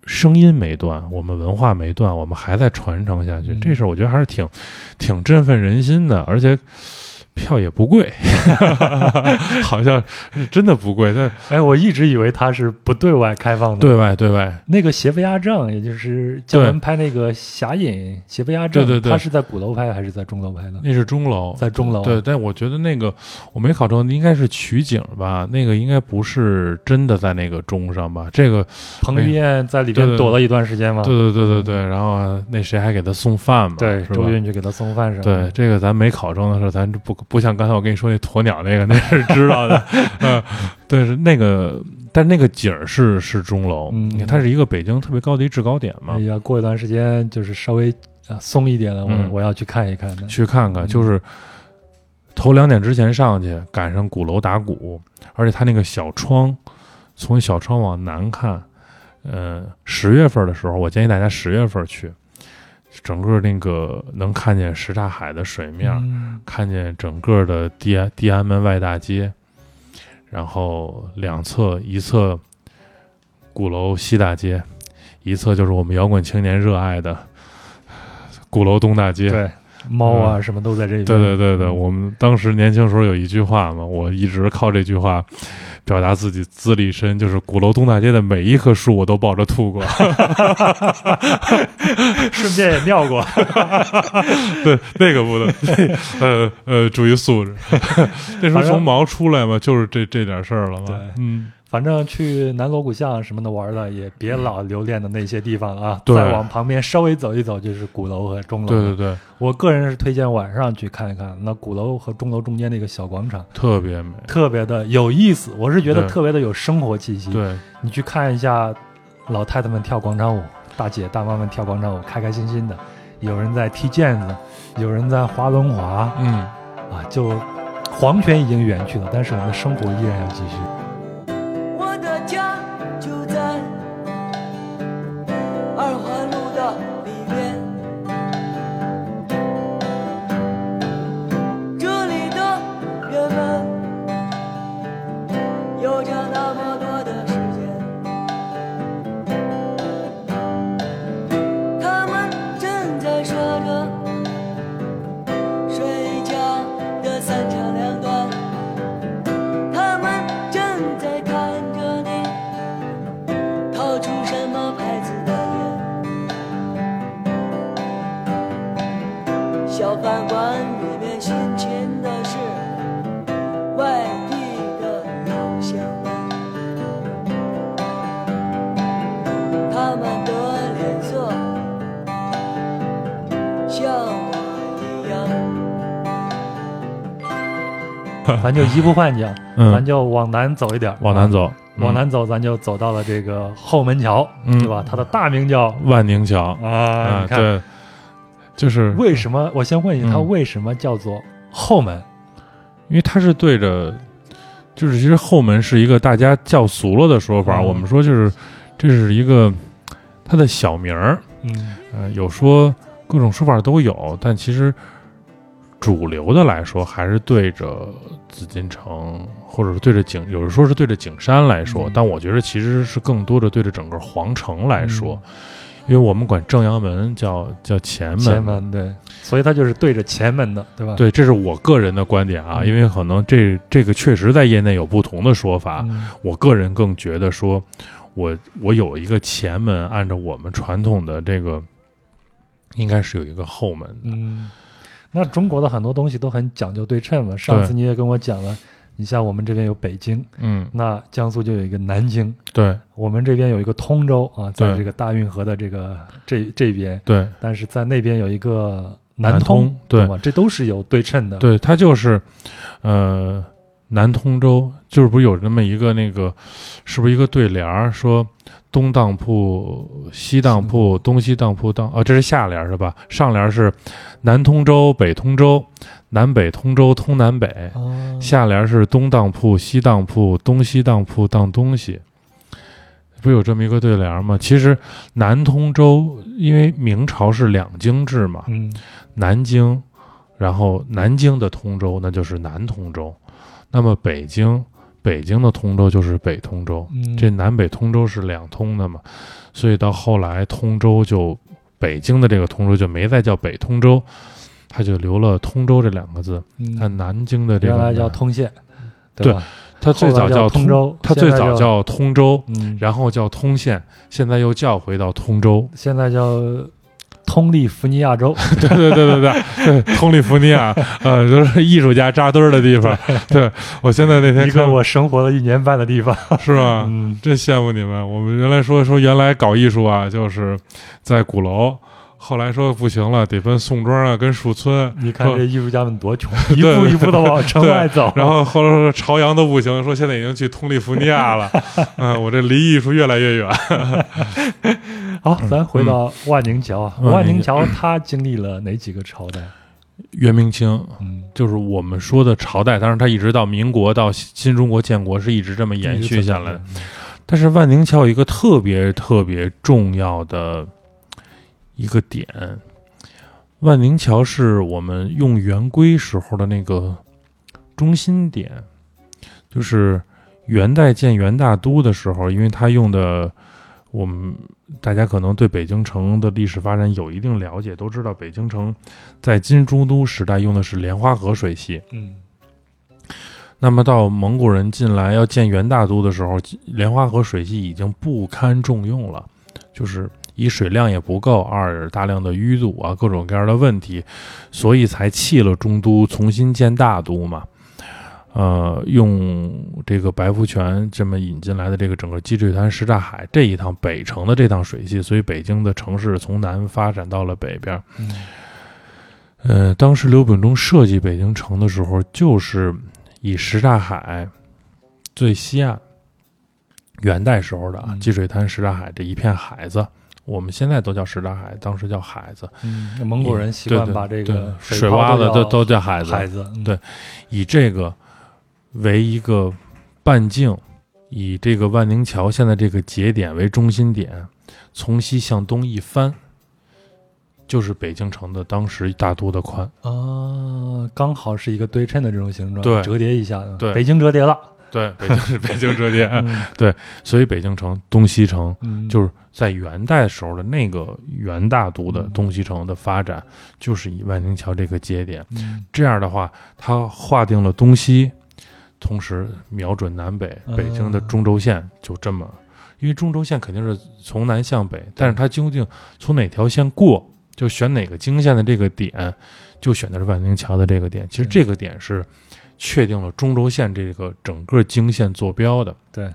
声音没断，我们文化没断，我们还在传承下去。嗯这事儿我觉得还是挺挺振奋人心的，而且票也不贵，好像是真的不贵。但哎，我一直以为它是不对外开放的。，对外对外，那个邪不压正，也就是姜文拍那个《侠隐》，邪不压正，对对对他是在鼓楼拍还是在钟楼拍的？那是钟楼，在钟楼。对，但我觉得那个我没考证，应该是取景吧，那个应该不是真的在那个钟上吧？这个，彭于晏在里边躲了一段时间吗。对对对对对，然后啊那谁还给他送饭嘛？对，周？韵去给他送饭是吧对。，这个咱没考证的时候，咱不不像刚才我跟你说那鸵鸟那个，那是知道的。嗯，对，是那个，但那个景儿是是钟楼，嗯你看它是一个北京特别高的一制高点嘛哎，呀，过一段时间就是稍微啊松一点了，我、嗯我要去看一看的。去看看，嗯就是头两点之前上去，赶上鼓楼打鼓，而且它那个小窗，从小窗往南看，呃，十月份的时候，我建议大家十月份去，整个那个能看见什刹海的水面，嗯看见整个的地安地安门外大街，然后两侧一侧鼓楼西大街，一侧就是我们摇滚青年热爱的 鼓楼东大街。对，猫啊什么都在这边。对对对对，嗯我们当时年轻时候有一句话嘛，我一直靠这句话表达自己资历深，就是鼓楼东大街的每一棵树我都抱着吐过。顺便也尿过。对，那个不能，呃呃，注意素质。那时候从毛出来嘛，就是这这点事儿了嘛。对嗯，反正去南锣鼓巷什么的玩的，也别老留恋的那些地方啊。对再往旁边稍微走一走，就是鼓楼和钟楼。对对对，我个人是推荐晚上去看一看，那鼓楼和钟楼中间那个小广场，特别美。特别的有意思。我是觉得特别的有生活气息。对，你去看一下老太太们跳广场舞，大姐大妈们跳广场舞，开开心心的。有人在踢毽子，有人在滑轮滑嗯，啊，就黄泉已经远去了，但是我们的生活依然要继续。样。咱就移步换讲，咱嗯，就往南走一点，啊，往南走，往南走，咱就走到了这个后门桥，嗯对吧？它的大名叫嗯万宁桥啊，啊，你看对，就是为什么？我先问一下，嗯它为什么叫做后门？因为它是对着，就是其实后门是一个大家叫俗了的说法，嗯我们说就是这是一个它的小名儿，嗯呃，有说各种说法都有，但其实主流的来说还是对着紫禁城，或者是对着景，有人说是对着景山来说，嗯。但我觉得其实是更多的对着整个皇城来说，嗯。因为我们管正阳门叫叫前门，前门对，所以它就是对着前门的，对吧？对，这是我个人的观点啊，嗯。因为可能这这个确实在业内有不同的说法，嗯。我个人更觉得说，我我有一个前门，按照我们传统的这个，应该是有一个后门的。嗯，那中国的很多东西都很讲究对称嘛。上次你也跟我讲了，你像我们这边有北京，嗯，那江苏就有一个南京，对我们这边有一个通州啊，在这个大运河的这个这这边，对但是在那边有一个南通，通对吧？这都是有对称的。，对，它就是，呃，南通州，就是不是有那么一个那个，是不是一个对联儿说东当铺、西当铺、东西当铺当哦，这是下联儿是吧？上联儿是南通州、北通州，南北通州通南北。哦，下联是东当铺、西当铺、东西当铺当东西，不有这么一个对联吗？其实南通州，因为明朝是两京制嘛，嗯南京，然后南京的通州那就是南通州，那么北京，北京的通州就是北通州，嗯，这南北通州是两通的嘛，所以到后来通州就北京的这个通州就没再叫北通州，它就留了通州这两个字。南京的这个原来叫通县，对吧？它最早叫通州它现在叫最早叫通州，嗯，然后叫通县，现在又叫回到通州。现在叫通利福尼亚州。对对对对对对，通利福尼亚，呃，就是艺术家扎堆儿的地方。对我现在那天看一个我生活了一年半的地方。是吧？嗯，真羡慕你们。我们原来说说原来搞艺术啊，就是在鼓楼，后来说不行了，得奔宋庄啊，跟树村。你看这艺术家们多穷，一步一步的往城外走。然后后来说朝阳都不行，说现在已经去通利福尼亚了。嗯，我这离艺术越来越远。好，咱回到万宁桥啊，嗯万宁桥它经历了哪几个朝代？元明清嗯，就是我们说的朝代，当然它一直到民国到新中国建国是一直这么延续下来。但是万宁桥有一个特别特别重要的一个点，万宁桥是我们用圆规时候的那个中心点，就是元代建元大都的时候，因为它用的我们大家可能对北京城的历史发展有一定了解，都知道北京城在金中都时代用的是莲花河水系，嗯那么到蒙古人进来要建元大都的时候，莲花河水系已经不堪重用了，就是一水量也不够，二大量的淤堵啊，各种各样的问题，所以才弃了中都，重新建大都嘛。呃，用这个白福泉这么引进来的这个整个积水潭什刹海这一趟北城的这趟水系，所以北京的城市从南发展到了北边。嗯呃，当时刘秉忠设计北京城的时候，就是以什刹海最西岸，元代时候的啊嗯积水潭什刹海这一片海子，我们现在都叫什刹海，当时叫海子。嗯，那蒙古人习惯把这个水洼洼子都都叫海子，海子，嗯对以这个为一个半径，以这个万宁桥现在这个节点为中心点，从西向东一翻，就是北京城的当时大都的宽。啊，刚好是一个对称的这种形状，对。折叠一下，对。北京折叠了，对，北京是 北京折叠，嗯。所以北京城东西城嗯，就是在元代时候的那个元大都的嗯。东西城的发展，就是以万宁桥这个节点。嗯。这样的话，它划定了东西，同时瞄准南北，嗯北京的中轴线就这么，因为中轴线肯定是从南向北，但是它究竟从哪条线过，就选哪个经线的这个点，就选的是万宁桥的这个点。其实这个点是确定了中轴线这个整个经线坐标的，对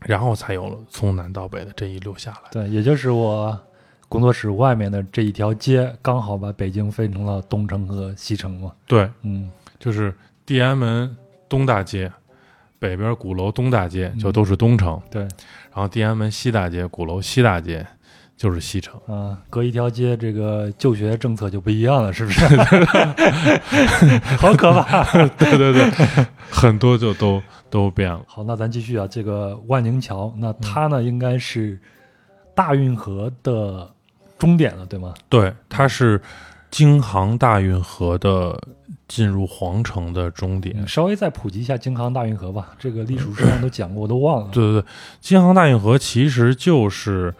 然后才有了从南到北的这一路下来。对，也就是我工作室外面的这一条街，刚好把北京分成了东城和西城嘛。对，嗯，就是地安门东大街，北边鼓楼东大街就嗯都是东城，对，然后地安门西大街、鼓楼西大街就是西城。啊，隔一条街，这个就学政策就不一样了，是不是？好可怕。对对对，很多就都都变了。好，那咱继续啊，这个万宁桥，那它呢应该是大运河的终点了，对吗？对，它是京杭大运河的进入皇城的终点。嗯稍微再普及一下京杭大运河吧，这个历史书上都讲过，我都忘了。对对对，京杭大运河其实就是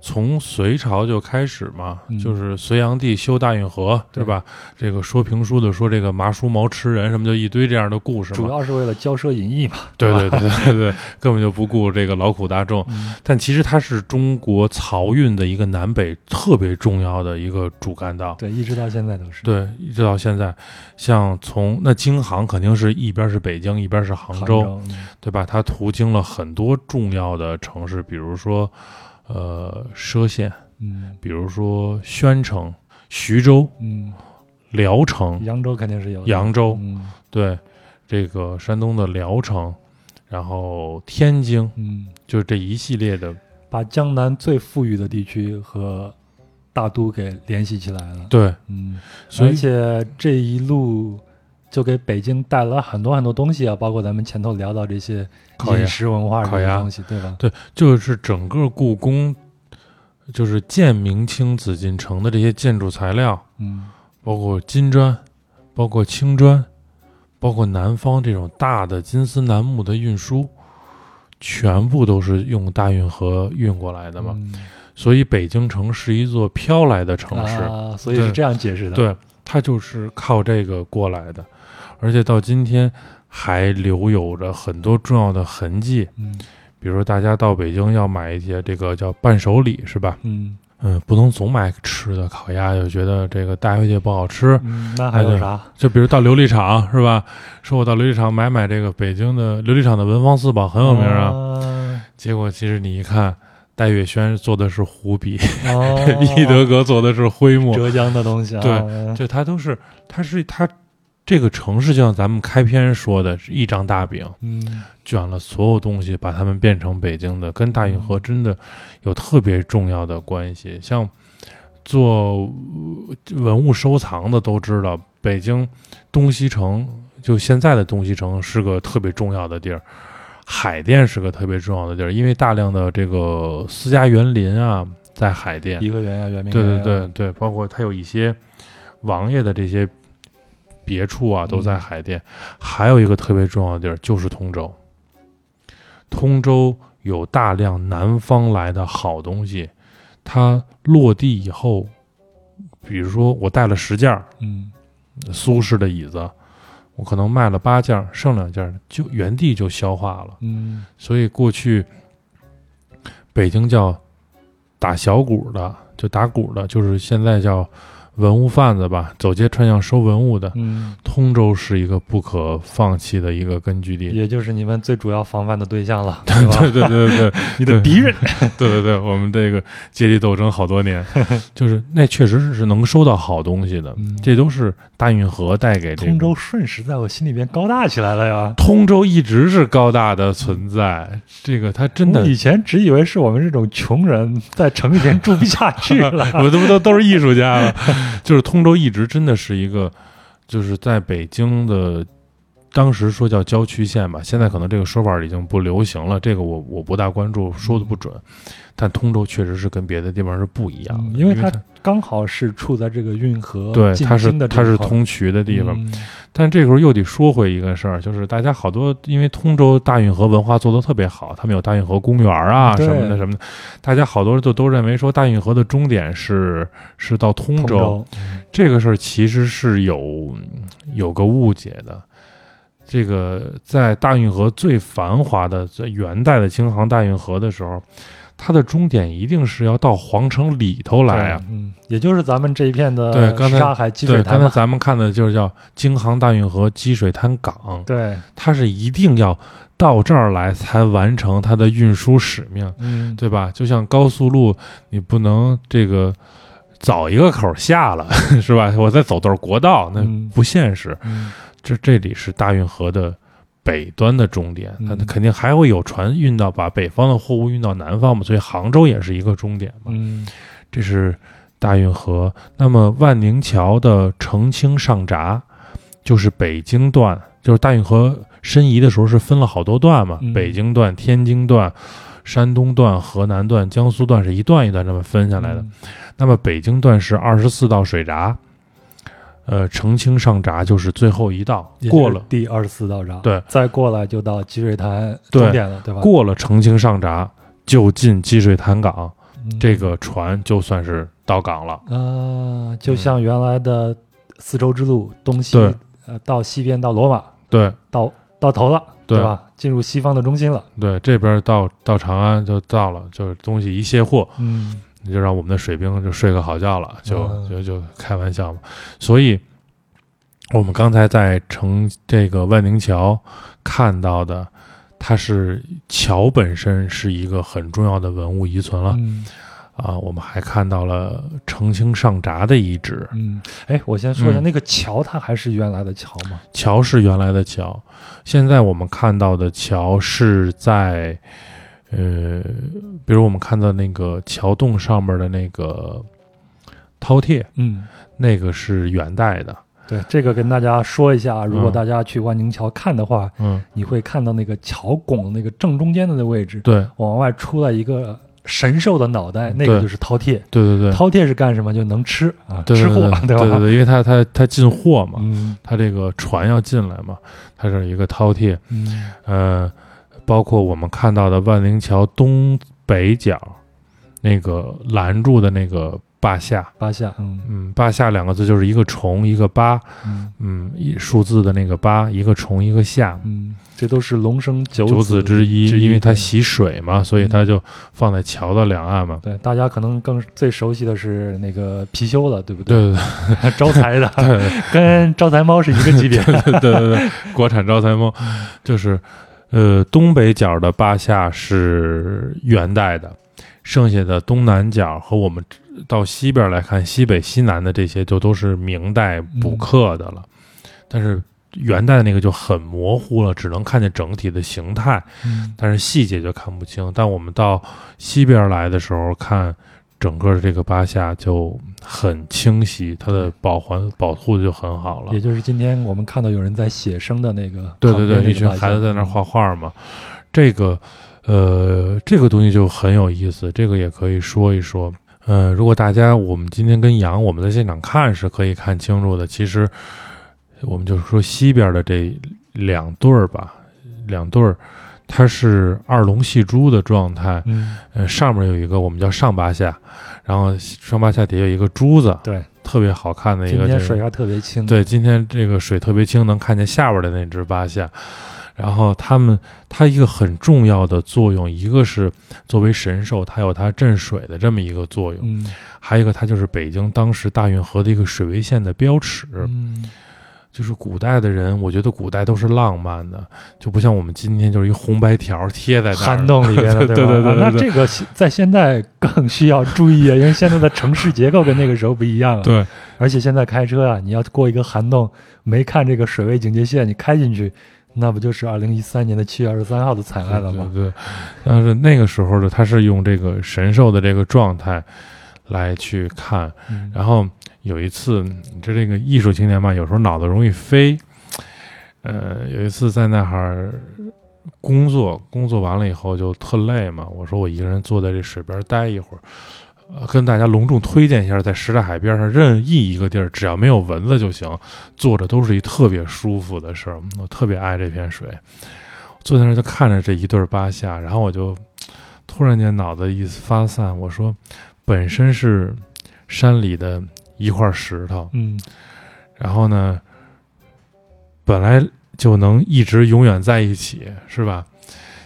从隋朝就开始嘛，嗯就是隋炀帝修大运河，对对吧？这个说评书的说这个麻叔毛吃人什么，就一堆这样的故事嘛。主要是为了骄奢淫逸嘛。对对对对对对，根本就不顾这个劳苦大众。嗯但其实它是中国漕运的一个南北特别重要的一个主干道。对，一直到现在都是。对，一直到现在，像从那京杭肯定是一边是北京，一边是杭杭州，嗯对吧？它途经了很多重要的城市，比如说，呃，歙县，嗯。比如说宣城、徐州、嗯，聊城、扬州肯定是有。扬州，嗯。对，这个山东的聊城，然后天津，嗯，就这一系列的，把江南最富裕的地区和大都给联系起来了。对，嗯，而且这一路就给北京带来了很多很多东西啊，包括咱们前头聊到这些饮食文化这些东西，对吧？对，就是整个故宫，就是建明清紫禁城的这些建筑材料，嗯包括金砖，包括青砖，包括南方这种大的金丝楠木的运输，全部都是用大运河运过来的嘛。嗯所以北京城是一座飘来的城市，啊，所以是这样解释的。，对，它就是靠这个过来的，而且到今天还留有着很多重要的痕迹。嗯比如说，大家到北京要买一些这个叫伴手礼，是吧？嗯嗯，不能总买吃的烤鸭，就觉得这个带回去不好吃。嗯，那还有啥？就比如到琉璃厂是吧？说我到琉璃厂买买这个北京的琉璃厂的文房四宝很有名啊。啊。结果其实你一看，戴月轩做的是湖笔，哦 易德格做的是徽墨，浙江的东西啊，对就它都是，它是它这个城市就像咱们开篇说的，是一张大饼嗯卷了所有东西，把它们变成北京的，跟大运河真的有特别重要的关系。像做呃文物收藏的都知道，北京东西城就现在的东西城是个特别重要的地儿。海淀是个特别重要的地儿，因为大量的这个私家园林啊，在海淀，颐和园呀、圆明对园对对对对，包括它有一些王爷的这些别处啊，都在嗯海淀。还有一个特别重要的地儿就是通州，通州有大量南方来的好东西，它落地以后，比如说我带了十件儿嗯苏式的椅子，我可能卖了八件儿，剩两件儿就原地就消化了。嗯所以过去北京叫打小鼓的，就打鼓的，就是现在叫文物贩子吧，走街串巷收文物的。嗯，通州是一个不可放弃的一个根据地。也就是你们最主要防范的对象了，对吧？对对对对 你的敌人，对对对，我们这个阶级斗争好多年，就是那确实是能收到好东西的，嗯这都是大运河带给这个通州瞬时在我心里边高大起来了呀！通州一直是高大的存在，这个它真的以前只以为是我们这种穷人在城里边住不下去了。我都都都是艺术家了，就是通州一直真的是一个，就是在北京的，当时说叫郊区县吧，现在可能这个说法已经不流行了，这个我我不大关注，说的不准，但通州确实是跟别的地方是不一样的，因嗯因为它它刚好是处在这个运河对它是它是通衢的地方，嗯。但这个时候又得说回一个事儿，就是大家好多因为通州大运河文化做得特别好，他们有大运河公园啊什么的什么的，大家好多人都都认为说大运河的终点是是到通州，通州，这个事儿其实是有有个误解的。这个在大运河最繁华的在元代的京杭大运河的时候，它的终点一定是要到皇城里头来啊。嗯，也就是咱们这一片的对刚才沙海积水对，刚才咱们看的就是叫京杭大运河积水滩港，对，它是一定要到这儿来才完成它的运输使命，嗯，对吧？就像高速路，你不能这个早一个口下了，是吧？我再走段国道，那嗯不现实。嗯这这里是大运河的北端的终点，它嗯肯定还会有船运到把北方的货物运到南方嘛，所以杭州也是一个终点嘛。嗯这是大运河。那么万宁桥的澄清上闸，就是北京段，就是大运河申遗的时候是分了好多段嘛，嗯北京段、天津段、山东段、河南段、江苏段是一段一段这么分下来的。嗯那么北京段是二十四道水闸，呃，澄清上闸就是最后一道，过了。第二十四道闸，对，再过来就到积水潭终点了，对吧？过了澄清上闸就进积水潭港，嗯。这个船就算是到港了。啊，就像原来的丝绸之路东西，呃，到西边到罗马，对。到到头了，对。吧？进入西方的中心了，对，这边到到长安就到了，就是东西一卸货，嗯。你就让我们的水兵就睡个好觉了，就嗯就就开玩笑嘛。所以，我们刚才在城这个万宁桥看到的，它是桥本身是一个很重要的文物遗存了嗯啊。我们还看到了澄清上闸的遗址，嗯，哎，我先说一下，嗯那个桥它还是原来的桥吗？桥是原来的桥，现在我们看到的桥是在，呃，比如我们看到那个桥洞上面的那个饕餮，嗯，那个是元代的，对，这个跟大家说一下，如果嗯大家去万宁桥看的话，嗯，你会看到那个桥拱那个正中间的那位置，对，往外出来一个神兽的脑袋，那个就是饕餮。对对对，饕餮是干什么？就能吃啊，吃货，对吧？对对对，因为它它它进货嘛，嗯。它这个船要进来嘛，它是一个饕餮，嗯。呃，包括我们看到的万灵桥东北角那个拦住的那个坝下。八下，嗯。嗯，坝下两个字就是一个虫一个八，嗯。嗯，一数字的那个八，一个虫一个下，嗯，这都是龙生九九子之一，因为它对习水嘛，所以它就放在桥的两岸嘛。对，大家可能更最熟悉的是那个貔貅了，对不对？对？对对。招财的，跟招财猫是一个级别。对对对对，国产招财猫就是，呃，东北角的八下是元代的，剩下的东南角和我们到西边来看，西北西南的这些就都是明代补刻的了，但是元代的那个就很模糊了，只能看见整体的形态。嗯但是细节就看不清。但我们到西边来的时候，看整个的这个巴夏就很清晰，它的保环保护的就很好了也。就是今天我们看到有人在写生的那个，对对对，一群孩子在那儿画画嘛，这个呃，这个东西就很有意思，这个也可以说一说。呃，如果大家我们今天跟杨我们在现场看是可以看清楚的，其实我们就是说西边的这两对儿吧，两对儿，它是二龙戏珠的状态，嗯，呃，上面有一个我们叫上八下，然后上八下底下有一个珠子，对，特别好看的一个、这个。今天水还特别清。对，今天这个水特别清，能看见下边的那只八下。然后它们，它一个很重要的作用，一个是作为神兽，它有它镇水的这么一个作用；嗯还有一个，它就是北京当时大运河的一个水位线的标尺。嗯就是古代的人，我觉得古代都是浪漫的，就不像我们今天就是一红白条贴在那涵洞里边的，对吧？对对对对啊那这个在现在更需要注意啊，因为现在的城市结构跟那个时候不一样了。对而且现在开车啊，你要过一个涵洞，没看这个水位警戒线，你开进去，那不就是二零一三年的七月二十三号的惨案了吗？对对，但是那个时候的他是用这个神兽的这个状态来去看，嗯然后有一次，你知道这个艺术青年嘛，有时候脑子容易飞。呃，有一次在那哈儿工作，工作完了以后就特累嘛。我说我一个人坐在这水边待一会儿，呃，跟大家隆重推荐一下，在什刹海边上任意一个地儿，只要没有蚊子就行，坐着都是一特别舒服的事儿。我特别爱这片水，坐在那儿就看着这一对儿八下，然后我就突然间脑子一发散，我说本身是山里的一块石头，嗯然后呢，本来就能一直永远在一起，是吧？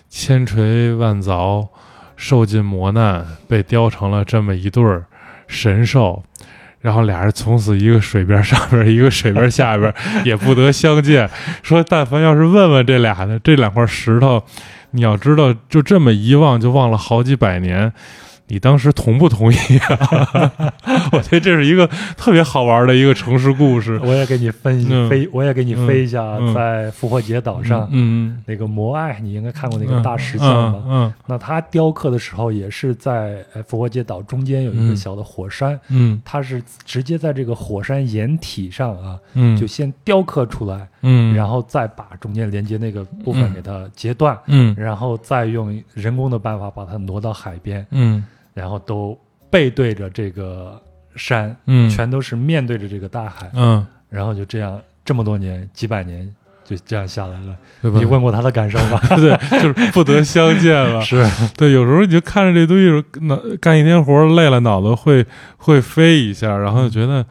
千锤万凿，受尽磨难，被雕成了这么一对儿神兽。然后俩人从此一个水边上边，一个水边下边，也不得相见。说但凡要是问问这俩的这两块石头，你要知道，就这么一望就忘了好几百年。你当时同不同意？啊？我觉得这是一个特别好玩的一个城市故事。我也给你分嗯。飞，我也给你飞一下，嗯。在复活节岛上、嗯，那个摩艾，你应该看过那嗯个大石像吧？嗯那它雕刻的时候也是在呃复活节岛中间有一个嗯小的火山，嗯。它是直接在这个火山岩体上啊，嗯，就先雕刻出来，嗯，然后再把中间连接那个部分嗯。给它截断，嗯。然后再用人工的办法把它挪到海边，嗯然后都背对着这个山，嗯全都是面对着这个大海，嗯，然后就这样这么多年几百年就这样下来了。你问过他的感受吗？对，就是不得相见了。是，对，有时候你就看着这东西，脑干一天活儿累了，脑子会会飞一下，然后就觉得，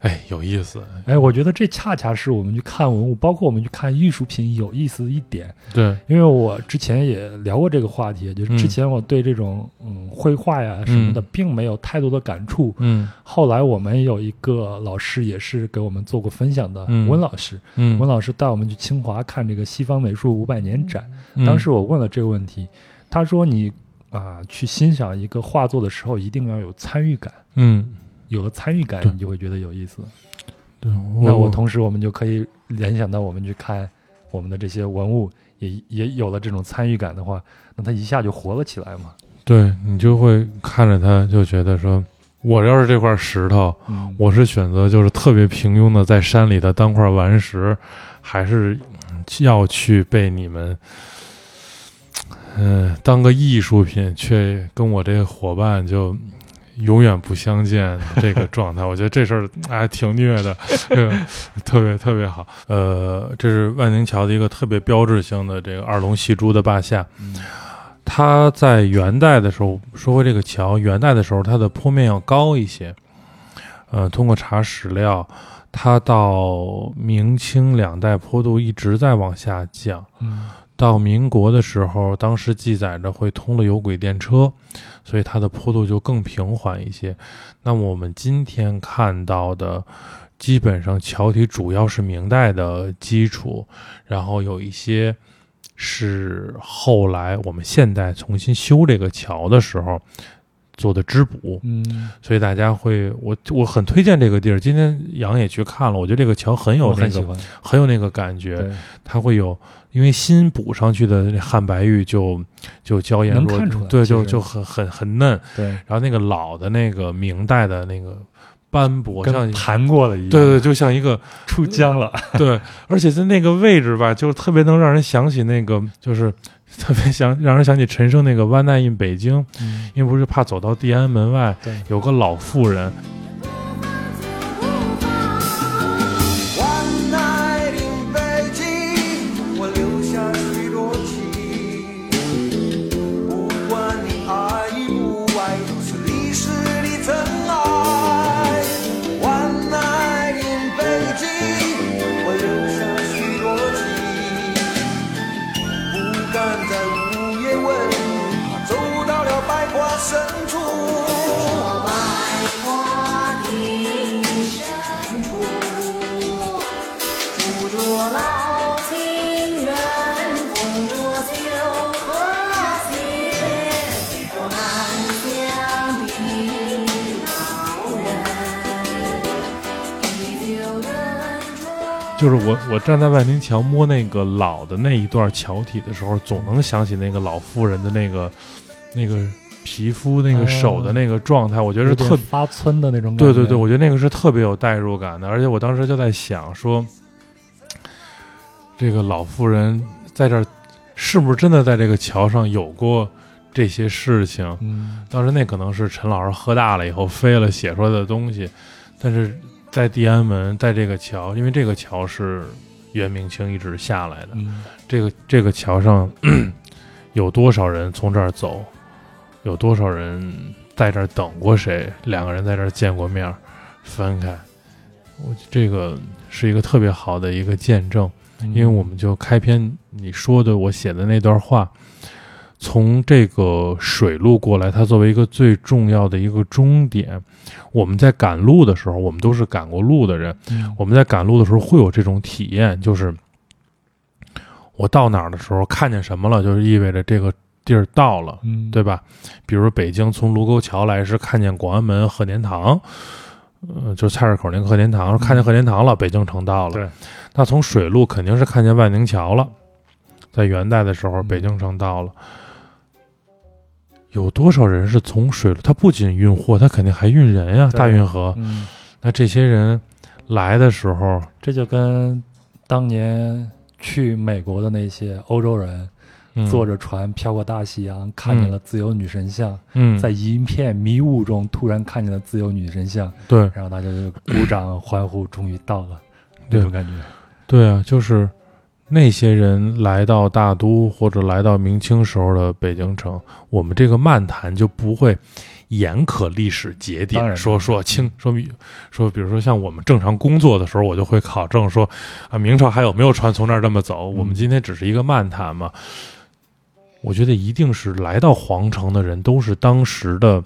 哎，有意思。哎，我觉得这恰恰是我们去看文物，包括我们去看艺术品有意思的一点。对，因为我之前也聊过这个话题，就是之前我对这种嗯绘画呀什么的，并没有太多的感触。嗯后来我们有一个老师也是给我们做过分享的，嗯温老师，嗯，温老师带我们去清华看这个西方美术五百年展。嗯当时我问了这个问题，他说你啊、去欣赏一个画作的时候，一定要有参与感，嗯，有了参与感，你就会觉得有意思。对，那我我同时我们就可以联想到，我们去看我们的这些文物，也也有了这种参与感的话，那它一下就活了起来嘛。对你就会看着它，就觉得说，我要是这块石头，嗯，我是选择就是特别平庸的在山里的当块顽石，还是嗯要去被你们，嗯、当个艺术品，却跟我这个伙伴就永远不相见这个状态，我觉得这事儿还挺虐的，这 个特别特别好。呃，这是万宁桥的一个特别标志性的这个二龙戏珠的坝下。它在元代的时候，说回这个桥，元代的时候它的坡面要高一些。呃，通过查史料，它到明清两代坡度一直在往下降。到民国的时候，当时记载着会通了有轨电车，所以它的坡度就更平缓一些。那么我们今天看到的，基本上桥体主要是明代的基础，然后有一些是后来我们现代重新修这个桥的时候做的织补。嗯，所以大家会，我我很推荐这个地儿。今天杨也去看了，我觉得这个桥很有那个很有那个感觉。它会有，因为新补上去的那汉白玉就就娇艳出来对，就就很很很嫩。对，然后那个老的那个明代的那个斑驳，像跟弹过了一样。对对，就像一个出浆了。对，而且在那个位置吧，就特别能让人想起那个，就是 特别想让人想起陈升那个《湾难印北京》，嗯，因为不是怕走到地安门外对，有个老妇人，就是我我站在万宁桥摸那个老的那一段桥体的时候，总能想起那个老妇人的那个那个皮肤、那个手的那个状态，我觉得是特发村的那种感觉。对对对，我觉得那个是特别有代入感的，而且我当时就在想说，这个老妇人在这儿是不是真的在这个桥上有过这些事情？嗯，当时那可能是陈老师喝大了以后飞了写出来的东西，但是在地安门，在这个桥，因为这个桥是元明清一直下来的，嗯，这个这个桥上 有多少人从这儿走，有多少人在这儿等过谁，两个人在这儿见过面儿，分开，我这个是一个特别好的一个见证。嗯因为我们就开篇你说的我写的那段话，从这个水路过来，它作为一个最重要的一个终点。我们在赶路的时候，我们都是赶过路的人，嗯我们在赶路的时候会有这种体验，就是我到哪儿的时候看见什么了，就是意味着这个地儿到了。嗯，对吧？比如北京从卢沟桥来是看见广安门鹤年堂，呃，就菜市口那个鹤年堂，看见鹤年堂了，北京城到了。对，那从水路肯定是看见万宁桥了，在元代的时候，嗯北京城到了。有多少人是从水路？他不仅运货，他肯定还运人呀，对大运河。嗯，那这些人来的时候，这就跟当年去美国的那些欧洲人嗯、坐着船飘过大西洋，看见了自由女神像，嗯，在一片迷雾中突然看见了自由女神像，对然后大家就鼓掌欢呼，终于到了，对那种感觉。对啊，就是那些人来到大都或者来到明清时候的北京城，我们这个漫谈就不会严苛历史节点，说说清说明说，比如说像我们正常工作的时候，我就会考证说啊，明朝还有没有船从那儿这么走？我们今天只是一个漫谈嘛。我觉得一定是来到皇城的人都是当时的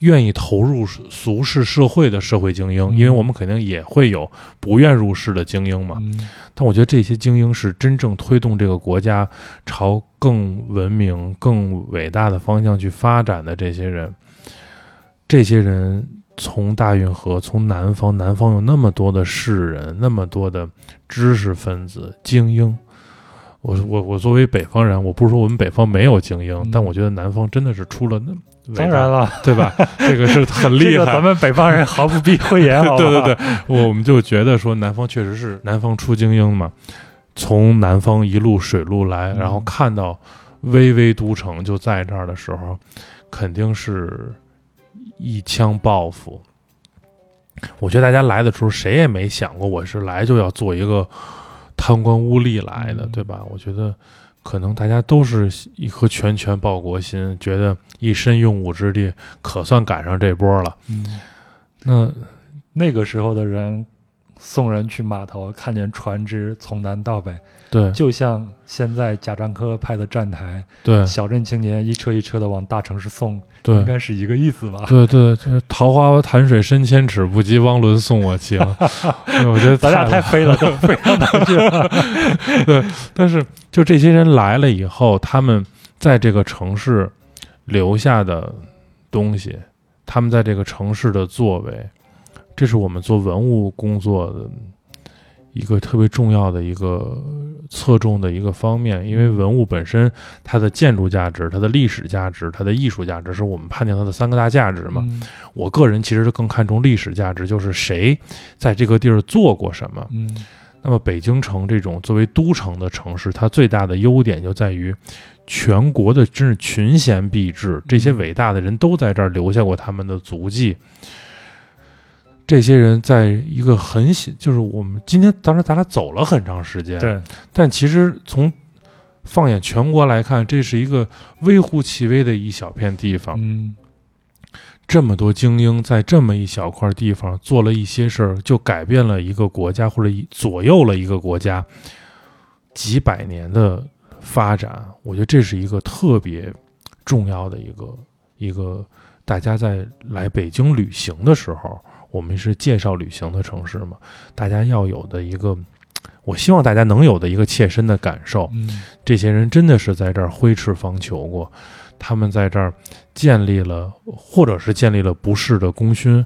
愿意投入俗世社会的社会精英，因为我们肯定也会有不愿入世的精英嘛。嗯但我觉得这些精英是真正推动这个国家朝更文明、更伟大的方向去发展的这些人。这些人从大运河，从南方，南方有那么多的士人，那么多的知识分子、精英。我我我作为北方人，我不是说我们北方没有精英，嗯但我觉得南方真的是出了那当然，了，对吧？这个是很厉害。这个咱们北方人毫不避讳言，对对对，我们就觉得说南方确实是南方出精英嘛，从南方一路水路来，嗯然后看到巍巍都城就在这儿的时候，肯定是一腔抱负。我觉得大家来的时候，谁也没想过我是来就要做一个贪官污吏来的，嗯对吧？我觉得可能大家都是一颗拳拳报国心，觉得一身用武之地，可算赶上这波了。嗯，那那个时候的人送人去码头，看见船只从南到北，对就像现在贾樟柯拍的站台，对小镇青年一车一车的往大城市送，对应该是一个意思吧？对对，这桃花潭水深千尺，不及汪伦送我情。哎 我觉得咱俩太飞了，都飞上哪去了？对但是就这些人来了以后，他们在这个城市留下的东西，他们在这个城市的作为，这是我们做文物工作的一个特别重要的一个侧重的一个方面。因为文物本身它的建筑价值、它的历史价值、它的艺术价值，是我们判定它的三个大价值嘛。嗯我个人其实是更看重历史价值，就是谁在这个地儿做过什么。嗯那么北京城这种作为都城的城市，它最大的优点就在于全国的真是群贤毕至，这些伟大的人都在这儿留下过他们的足迹。这些人在一个很小，就是我们今天当时咱俩走了很长时间，，对，但其实从放眼全国来看，这是一个微乎其微的一小片地方。嗯这么多精英在这么一小块地方做了一些事儿，就改变了一个国家，或者左右了一个国家几百年的发展。我觉得这是一个特别重要的一个一个，大家在来北京旅行的时候，我们是介绍旅行的城市嘛，大家要有的一个，我希望大家能有的一个切身的感受。嗯这些人真的是在这儿挥斥方遒过，他们在这儿建立了，或者是建立了不世的功勋，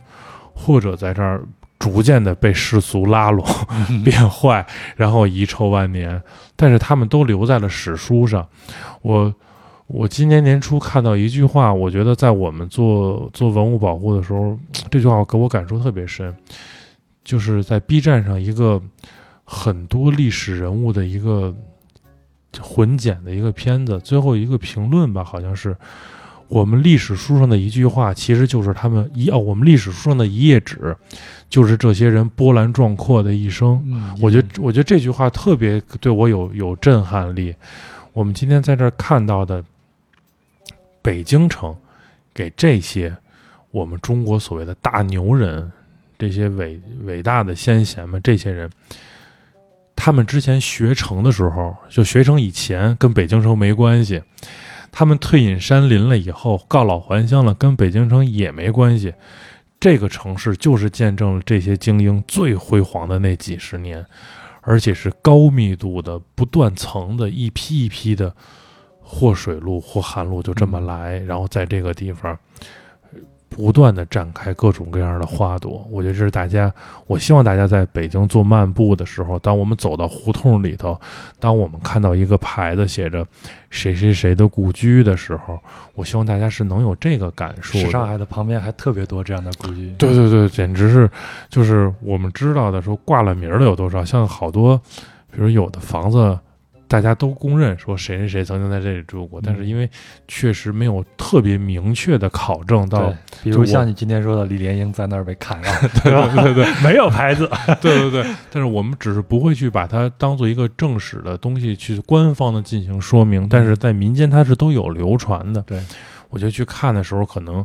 或者在这儿逐渐的被世俗拉拢、嗯 变坏，然后遗臭万年。但是他们都留在了史书上。我我今年年初看到一句话，我觉得在我们做做文物保护的时候，这句话给我感触特别深，就是在 B 站上一个很多历史人物的一个混剪的一个片子，最后一个评论吧，好像是我们历史书上的一句话，其实就是他们一哦，我们历史书上的一页纸，就是这些人波澜壮阔的一生。嗯，我觉得，我觉得这句话特别对我有有震撼力。我们今天在这儿看到的北京城，给这些我们中国所谓的大牛人，这些伟伟大的先贤们，这些人，他们之前学成的时候，就学成以前跟北京城没关系，他们退隐山林了以后，告老还乡了，跟北京城也没关系。这个城市就是见证了这些精英最辉煌的那几十年，而且是高密度的、不断层的一批一批的，或水路或旱路就这么来，然后在这个地方呃不断的展开各种各样的花朵。我觉得这是大家，我希望大家在北京做漫步的时候，当我们走到胡同里头，当我们看到一个牌子写着“谁谁谁的故居”的时候，我希望大家是能有这个感受上。海的旁边还特别多这样的故居。对对对，简直是，就是我们知道的说挂了名儿的有多少，像好多，比如有的房子，大家都公认说谁谁谁曾经在这里住过，但是因为确实没有特别明确的考证到，，比如像你今天说的李莲英在那儿被砍了，对对对 对。没有牌子。对对对，但是我们只是不会去把它当做一个正史的东西去官方的进行说明，但是在民间它是都有流传的。对，我觉得去看的时候，可能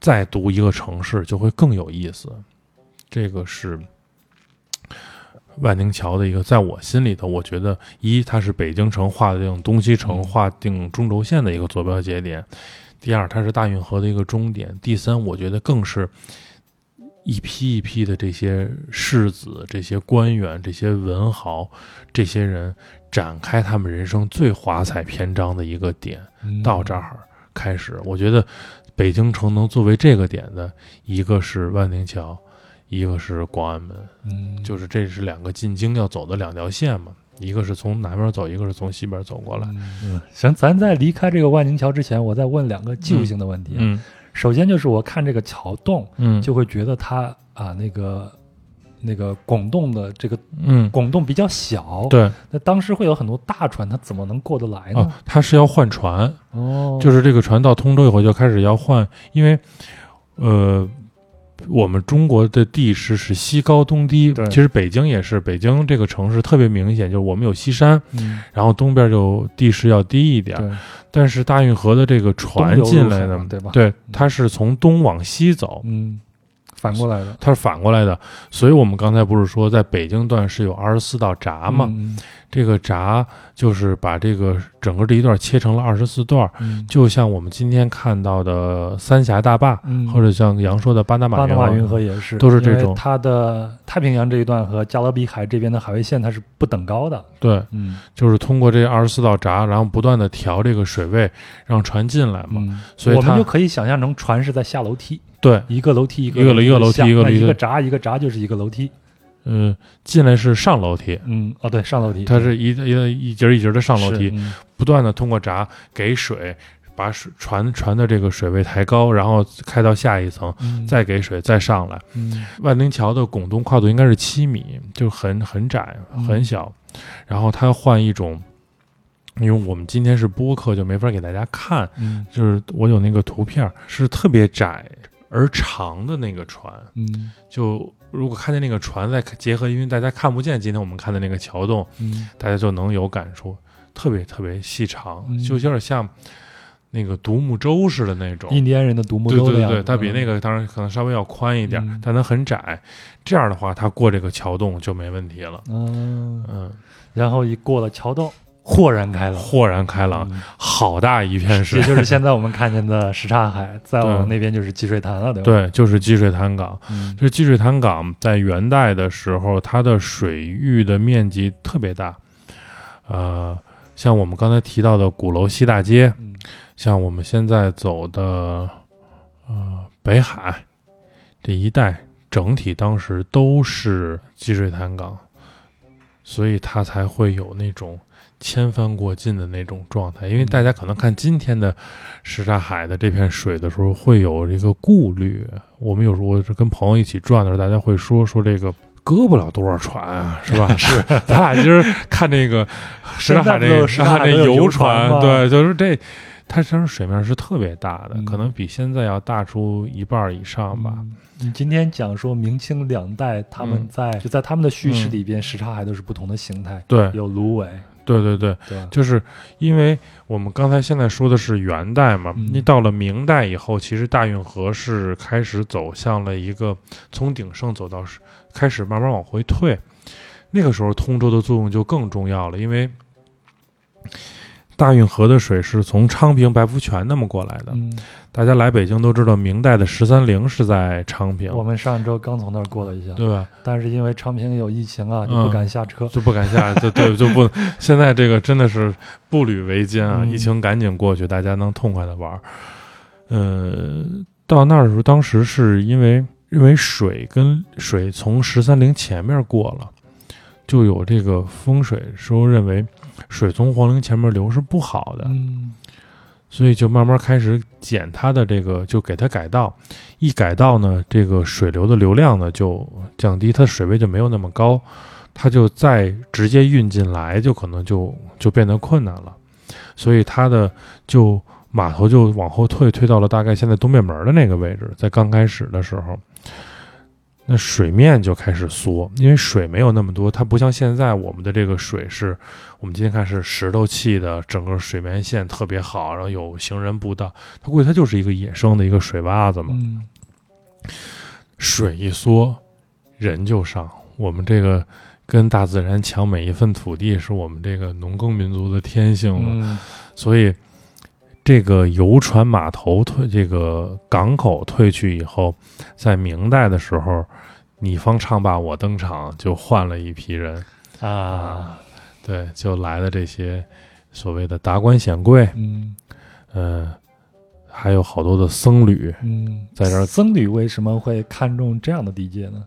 再读一个城市就会更有意思。这个是万宁桥的一个，在我心里头，我觉得一它是北京城划定东西城、嗯划定中轴线的一个坐标节点；第二，它是大运河的一个终点；第三，我觉得更是一批一批的这些士子、这些官员、这些文豪、这些人展开他们人生最华彩篇章的一个点。到这儿开始，我觉得北京城能作为这个点的，一个是万宁桥，一个是广安门，嗯，就是这是两个进京要走的两条线嘛，一个是从南边走，一个是从西边走过来。嗯，行，咱在离开这个万宁桥之前，我再问两个技术性的问题。，嗯首先就是我看这个桥洞，嗯，就会觉得它啊那个那个拱洞的这个嗯拱洞比较小。，对那当时会有很多大船，它怎么能过得来呢？啊，它是要换船，哦，就是这个船到通州以后就开始要换，因为呃。我们中国的地势是西高东低对，其实北京也是，北京这个城市特别明显，就是我们有西山，嗯，然后东边就地势要低一点，对，但是大运河的这个船进来的，对吧？对，它是从东往西走，嗯，反过来的。它是反过来的，所以我们刚才不是说在北京段是有二十四道闸吗？嗯这个闸就是把这个整个这一段切成了二十四段，嗯，就像我们今天看到的三峡大坝，嗯。或者像杨说的巴拿马巴拿马运河也是，都是这种。它的太平洋这一段和加勒比海这边的海位线它是不等高的。对，嗯。就是通过这二十四道闸，然后不断的调这个水位，让船进来嘛。嗯，所以它我们就可以想象成船是在下楼梯，对，一个楼梯一个一个一个楼梯一一个楼梯。个闸一个闸就是一个楼梯。嗯，进来是上楼梯，嗯，哦对，上楼梯，它是一一一节一节的上楼梯，嗯。不断的通过闸给水，把水船船的这个水位抬高，然后开到下一层，嗯。再给水再上来。嗯。万灵桥的拱洞跨度应该是七米，就很很窄嗯。很小，然后它换一种。因为我们今天是播客，就没法给大家看。嗯。就是我有那个图片，是特别窄而长的那个船。嗯就如果看见那个船，再结合，因为大家看不见今天我们看的那个桥洞，嗯大家就能有感触，特别特别细长，嗯就有点像那个独木舟似的那种。印第安人的独木对对对，舟的样子它比那个当然可能稍微要宽一点，嗯但它很窄。这样的话，它过这个桥洞就没问题了。嗯，嗯，然后一过了桥洞，豁然开朗。豁然开朗，嗯好大一片水也。就是现在我们看见的什刹海，在我们那边就是积水潭了，对吧？对，就是积水潭港。嗯就是积水潭港在元代的时候，它的水域的面积特别大。呃，像我们刚才提到的鼓楼西大街，嗯像我们现在走的呃北海这一带，整体当时都是积水潭港，所以它才会有那种千帆过尽的那种状态。因为大家可能看今天的什刹海的这片水的时候，会有这个顾虑。我们有时候是跟朋友一起转的时候，大家会说说这个。搁不了多少船啊，是吧？是，咱俩今儿看这个什刹海这个什刹海那游船对，就是这，它其实际上水面是特别大的，嗯可能比现在要大出一半以上吧。嗯你今天讲说明清两代，他们嗯在、就在他们的叙事嗯里边，什刹海都是不同的形态，对，有芦苇，对对对？就是因为我们刚才现在说的是元代嘛，嗯你到了明代以后，其实大运河是开始走向了一个从鼎盛走到是开始慢慢往回退。那个时候通州的作用就更重要了，因为大运河的水是从昌平、白福泉那么过来的。嗯，大家来北京都知道，明代的十三陵是在昌平，我们上周刚从那儿过了一下，对吧？但是因为昌平有疫情啊，就嗯不敢下车。就不敢下，就对，就不。现在这个真的是步履维艰啊！嗯疫情赶紧过去，大家能痛快的玩儿。呃，到那儿的时候，当时是因为因为水跟水从十三陵前面过了，就有这个风水说认为水从皇陵前面流是不好的，嗯所以就慢慢开始减它的这个，就给它改道。一改道呢，这个水流的流量呢就降低，它水位就没有那么高，它就再直接运进来，就可能就就变得困难了。所以它的就码头就往后退，退到了大概现在东便门的那个位置。在刚开始的时候，那水面就开始缩，因为水没有那么多，它不像现在我们的这个水是，我们今天看是石头砌的，整个水面线特别好，然后有行人步道，它估计它就是一个野生的一个水洼子嘛。嗯水一缩，人就上。我们这个跟大自然抢每一份土地，是我们这个农耕民族的天性了。嗯所以，这个游船码头退，这个港口退去以后，在明代的时候，你方唱罢我登场，就换了一批人。啊，对，就来了这些所谓的达官显贵，嗯。呃，还有好多的僧侣，嗯，在这儿。僧侣为什么会看重这样的地界呢？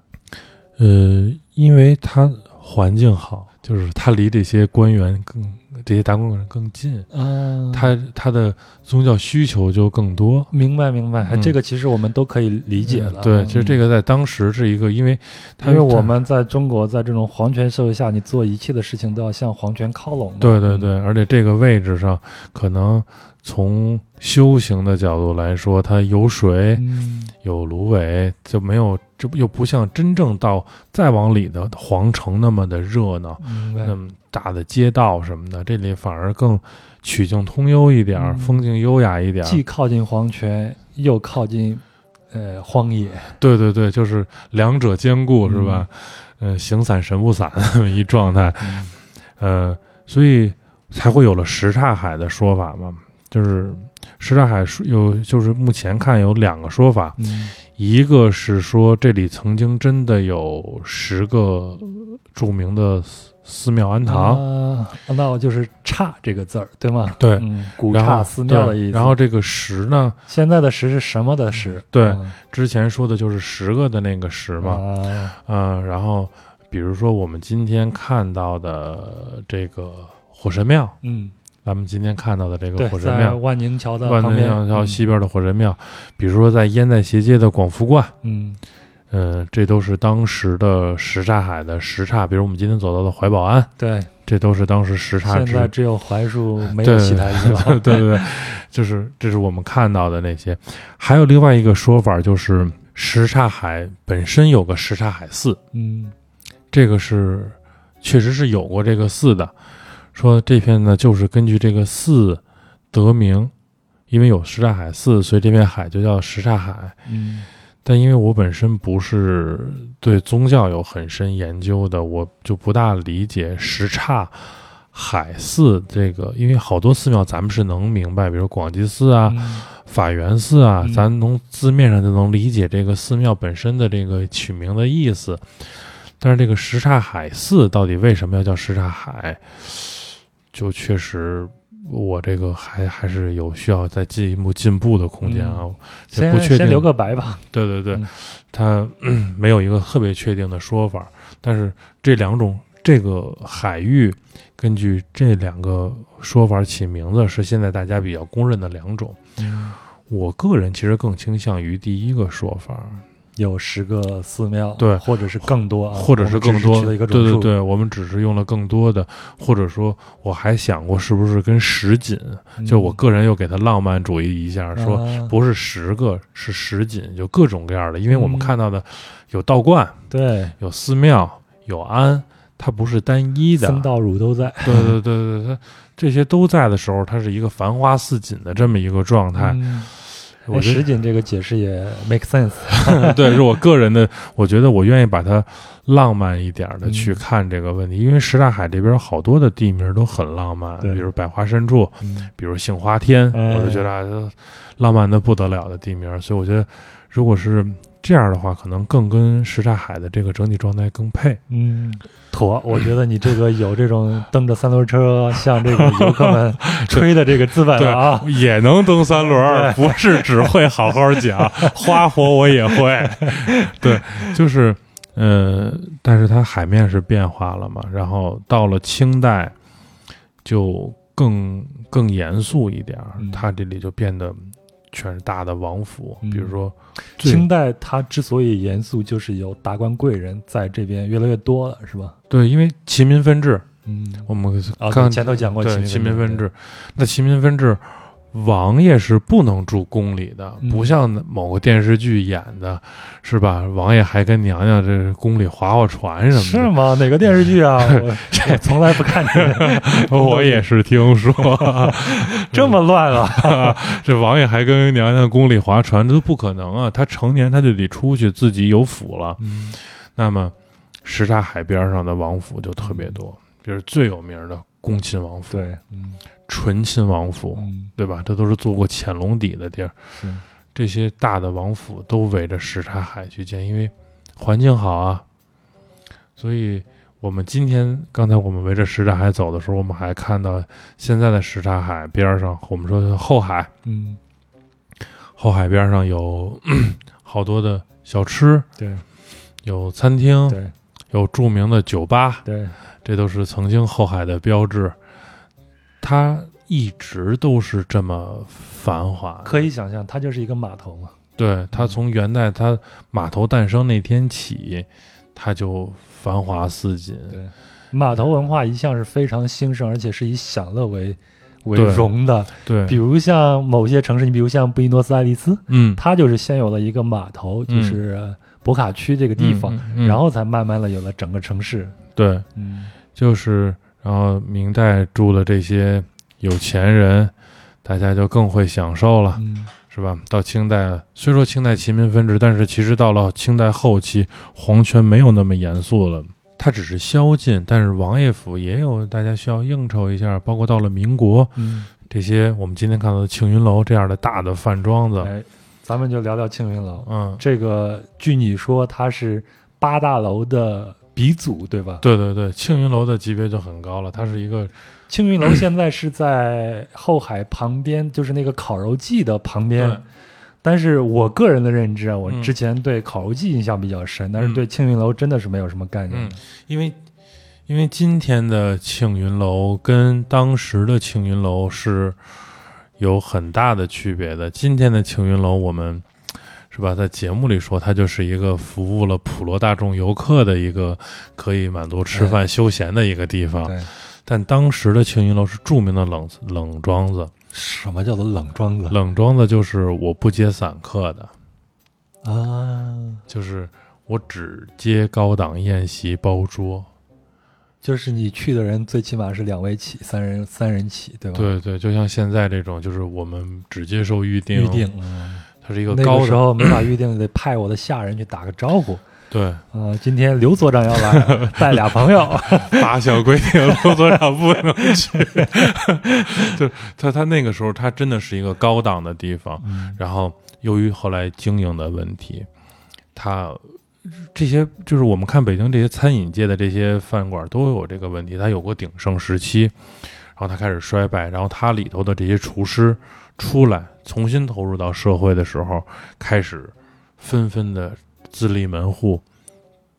呃，因为它环境好，就是它离这些官员更这些达官贵人更近，啊，它它的宗教需求就更多。明白明白，嗯这个其实我们都可以理解了。对，其实这个，在当时是一个，因为它因为我们在中国在这种皇权社会下，你做一切的事情都要向皇权靠拢。对对对，而且这个位置上，可能从修行的角度来说，它有水，嗯，有芦苇，就没有这不又不像真正到再往里的皇城那么的热闹，那。么大的街道什么的，这里反而更曲径通幽一点风景优雅一点儿。既靠近皇权，又靠近呃荒野，对对对，就是两者兼顾，是吧？呃，形散神不散那么一状态，嗯呃，所以才会有了什刹海的说法嘛。就是什刹海说有，就是目前看有两个说法，嗯一个是说这里曾经真的有十个著名的寺寺庙庵堂，啊，那我就是“刹”这个字儿，对吗？对嗯，古刹寺庙的意思。然后这个十呢，现在的“十”是什么的“十”？对嗯之前说的就是十个的那个十嘛，啊，嗯、然后比如说我们今天看到的这个火神庙，嗯，咱们今天看到的这个，火神庙，万宁桥的万旁边，能桥嗯。西边的火神庙，比如说在烟袋斜街的广福观，嗯。呃、这都是当时的什刹海的什刹，比如我们今天走到的怀宝庵，对，这都是当时什刹之现在只有槐树没 对有西台子了。对对对，就是这是我们看到的那些。还有另外一个说法，就是什刹海本身有个什刹海寺，嗯。这个是确实是有过这个寺的。说这片呢，就是根据这个寺得名，因为有什刹海寺，所以这片海就叫什刹海。嗯但因为我本身不是对宗教有很深研究的，我就不大理解什刹海寺这个，因为好多寺庙咱们是能明白，比如广济寺啊、嗯法源寺啊，嗯咱从字面上就能理解这个寺庙本身的这个取名的意思。但是这个什刹海寺到底为什么要叫什刹海，就确实我这个还还是有需要再进一步进步的空间啊，这先不确定。先留个白吧。对对对，嗯它、嗯没有一个特别确定的说法，但是这两种这个海域，根据这两个说法起名字是现在大家比较公认的两种。嗯，我个人其实更倾向于第一个说法，有十个寺庙，对或者是更多啊，或者是更多。对对对，我们只是用了更多的，或者说我还想过是不是跟十锦，嗯就我个人又给它浪漫主义一下，说啊不是十个，是十锦，就各种各样的，因为我们嗯看到的有道观。对，有寺庙，有庵，它不是单一的。僧道儒都在。对对对对，它这些都在的时候，它是一个繁花似锦的这么一个状态。嗯我石锦这个解释也 make sense。对，是我个人的，我觉得我愿意把它浪漫一点的嗯去看这个问题，因为什刹海这边好多的地名都很浪漫，比如百花深处，嗯比如杏花天，哎我就觉得啊，浪漫的不得了的地名，所以我觉得如果是这样的话，可能更跟什刹海的这个整体状态更配。嗯，妥，我觉得你这个有这种蹬着三轮车向这个游客们 吹的这个资本对了啊。也能蹬三轮儿，不是只会好好讲，花活我也会。对，就是，呃，但是它海面是变化了嘛，然后到了清代就更更严肃一点它这里就变得全是大的王府，嗯。比如说最清代它之所以严肃，就是有达官贵人在这边越来越多了，是吧？对，因为齐民分治，嗯，我们啊，刚对前头讲过对齐民分治。齐民分治，那齐民分治，王爷是不能住宫里的，嗯不像某个电视剧演的，是吧？王爷还跟娘娘这宫里划划船什么是吗？哪个电视剧啊？我我从来不看这个，我也是听说，这么乱啊！这王爷还跟娘娘宫里划船，这都不可能啊！他成年他就得出去，自己有府了。嗯那么，什刹海边上的王府就特别多，就是最有名的恭亲王府、对，嗯醇亲王府，嗯，对吧？这都是做过潜龙底的地儿。是，这些大的王府都围着什刹海去建，因为环境好啊。所以，我们今天刚才我们围着什刹海走的时候，我们还看到现在的什刹海边上，我们说的后海，嗯，后海边上有 好多的小吃，对有餐厅，对有著名的酒吧，对，这都是曾经后海的标志。它一直都是这么繁华，可以想象，它就是一个码头嘛。对，它从元代它码头诞生那天起，它就繁华似锦。对，码头文化一向是非常兴盛，而且是以享乐为为荣的。对，比如像某些城市，你比如像布宜诺斯艾利斯，嗯，它就是先有了一个码头，嗯就是呃博卡区这个地方，嗯，嗯然后才慢慢的有了整个城市。对，嗯，就是然后明代住的这些有钱人，大家就更会享受了，嗯是吧？到清代，虽说清代齐民分治，但是其实到了清代后期，皇权没有那么严肃了。它只是宵禁，但是王爷府也有大家需要应酬一下，包括到了民国，嗯，这些我们今天看到的庆云楼这样的大的饭庄子，哎，咱们就聊聊庆云楼。嗯，这个据你说，它是八大楼的鼻祖，对吧？对对对，庆云楼的级别就很高了，它是一个庆云楼现在是在后海旁边，就是那个烤肉季的旁边。对但是我个人的认知啊，我嗯之前对烤肉季印象比较深，但是嗯对庆云楼真的是没有什么概念嗯。，因为因为今天的庆云楼跟当时的庆云楼是有很大的区别的。今天的庆云楼，我们是吧，在节目里说，它就是一个服务了普罗大众游客的一个可以满足吃饭休闲的一个地方。但当时的庆云楼是著名的冷冷庄子，什么叫做冷庄子冷庄子就是我不接散客的，啊？就是我只接高档宴席包桌。就是你去的人最起码是两位起，三人三人起，对吧？，对对，就像现在这种，就是我们只接受预定，预定。嗯它是一个高的，个时候没法预定，得派我的下人去打个招呼。对，呃、今天刘所长要来，带俩朋友。八项规定，刘所长不能去。就他他那个时候，他真的是一个高档的地方。嗯然后由于后来经营的问题，他这些就是我们看北京这些餐饮界的这些饭馆都有这个问题，他有过鼎盛时期，然后他开始衰败，然后他里头的这些厨师出来重新投入到社会的时候，开始纷纷的自立门户。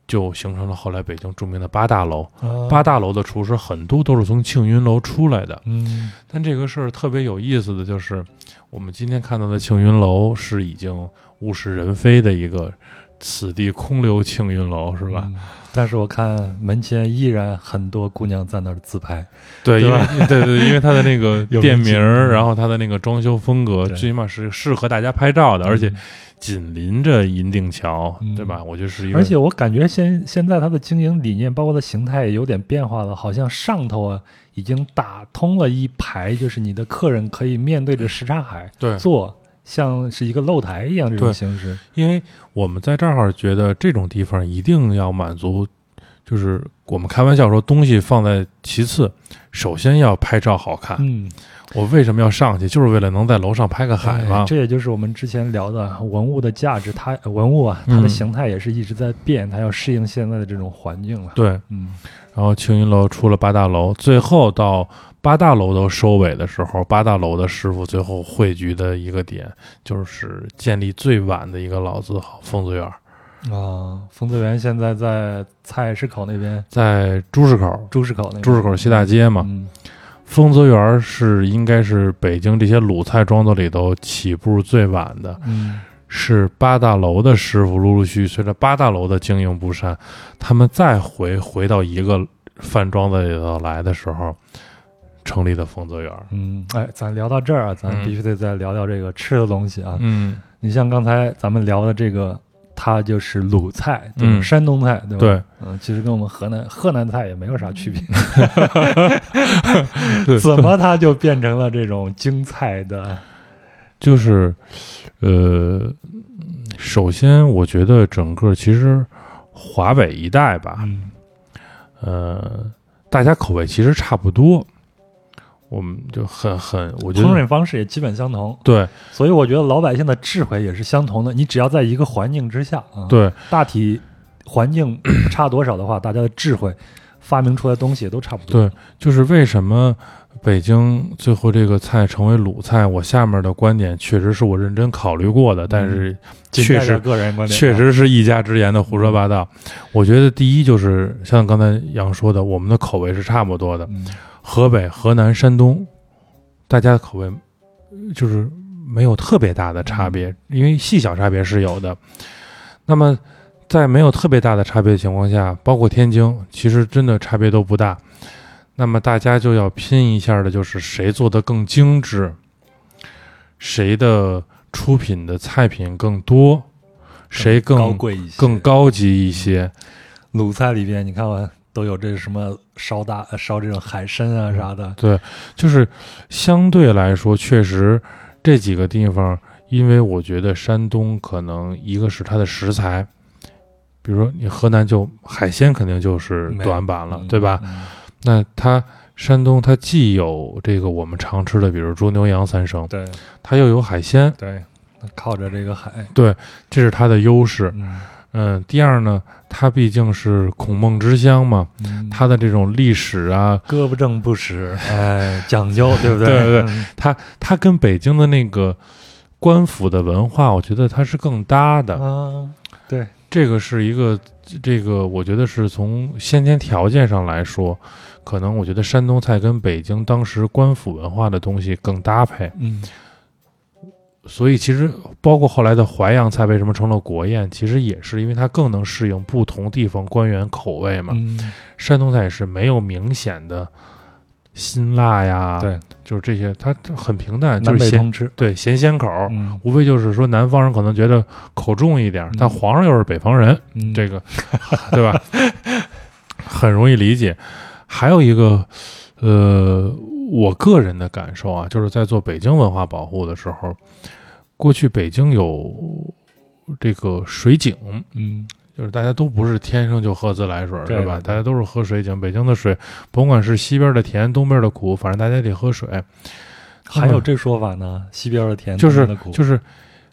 就形成了后来北京著名的八大楼。啊八大楼的厨师很多都是从庆云楼出来的，嗯但这个事儿特别有意思的就是，我们今天看到的庆云楼是已经物是人非的一个“此地空留庆云楼”，是吧？嗯但是我看门前依然很多姑娘在那儿自拍。对，因为 对吧对对，因为它的那个店名儿，嗯然后它的那个装修风格，最起码是适合大家拍照的，而且嗯紧邻着银锭桥，嗯。对吧？我觉得是一个，而且我感觉现现在它的经营理念，包括它形态也有点变化了，好像上头啊已经打通了一排，就是你的客人可以面对着什刹海对。坐，像是一个露台一样这种形式。因为我们在这儿觉得这种地方一定要满足，就是我们开玩笑说东西放在其次，首先要拍照好看。嗯，我为什么要上去？就是为了能在楼上拍个海嘛。哎这也就是我们之前聊的文物的价值，它文物啊，它的嗯形态也是一直在变，它要适应现在的这种环境了。对，嗯，然后青云楼出了八大楼，最后到八大楼都收尾的时候，八大楼的师傅最后汇聚的一个点，就是建立最晚的一个老字号丰泽园，啊，丰泽园现在在菜市口那边，在朱市口，朱市口那边，朱市口西大街嘛。嗯。丰泽园是应该是北京这些鲁菜庄子里头起步最晚的，嗯。是八大楼的师傅陆陆续续随着八大楼的经营不善，他们再回回到一个饭庄子里头来的时候，成立的丰泽园。嗯，哎，咱聊到这儿啊，咱嗯必须得再聊聊这个吃的东西啊。嗯，你像刚才咱们聊的这个，它就是鲁菜？嗯山东菜，对吧？对，嗯，其实跟我们河南河南菜也没有啥区别，对 怎么它就变成了这种京菜的？就是，呃，首先我觉得整个其实华北一带吧，嗯呃，大家口味其实差不多，我们就很很，我觉得烹饪方式也基本相同，对所以我觉得老百姓的智慧也是相同的。你只要在一个环境之下啊，，对大体环境不差多少的话，大家的智慧发明出来的东西也都差不多。对，就是为什么北京最后这个菜成为鲁菜，我下面的观点确实是我认真考虑过的，但是确实个人观点啊，确实是一家之言的胡说八道。我觉得第一就是像刚才杨说的，我们的口味是差不多的。嗯，河北、河南、山东，大家的口味呃就是没有特别大的差别，因为细小差别是有的。那么在没有特别大的差别的情况下，包括天津，其实真的差别都不大。那么大家就要拼一下的，就是谁做的更精致，谁的出品的菜品更多，谁高更贵一些，更高级一些。鲁菜里边，你看我都有这什么烧大呃烧这种海参啊啥的，对，就是相对来说，确实这几个地方，因为我觉得山东可能一个是它的食材，比如说你河南就海鲜肯定就是短板了，嗯对吧？？嗯那它山东它既有这个我们常吃的，比如猪牛羊三牲，对它又有海鲜，对，靠着这个海，对这是它的优势。嗯嗯，第二呢，它毕竟是孔孟之乡嘛，嗯，它的这种历史啊，胳膊正不使，哎，讲究，对不对？对对嗯它它跟北京的那个官府的文化，我觉得它是更搭的。啊，对，这个是一个，这个我觉得是从先天条件上来说，可能我觉得山东菜跟北京当时官府文化的东西更搭配。嗯所以其实包括后来的淮扬菜为什么成了国宴，其实也是因为它更能适应不同地方官员口味嘛。嗯，山东菜是没有明显的辛辣呀，，对，就是这些，它很平淡，就是咸吃，对咸鲜口。嗯无非就是说南方人可能觉得口重一点儿，但嗯皇上又是北方人，嗯，这个 对吧？很容易理解。还有一个，呃，我个人的感受啊，就是在做北京文化保护的时候，过去北京有这个水井，嗯就是大家都不是天生就喝自来水，吧？对对对大家都是喝水井。北京的水，甭管是西边的甜，东边的苦，反正大家得喝水。还有这说法呢，西边的甜，就是就是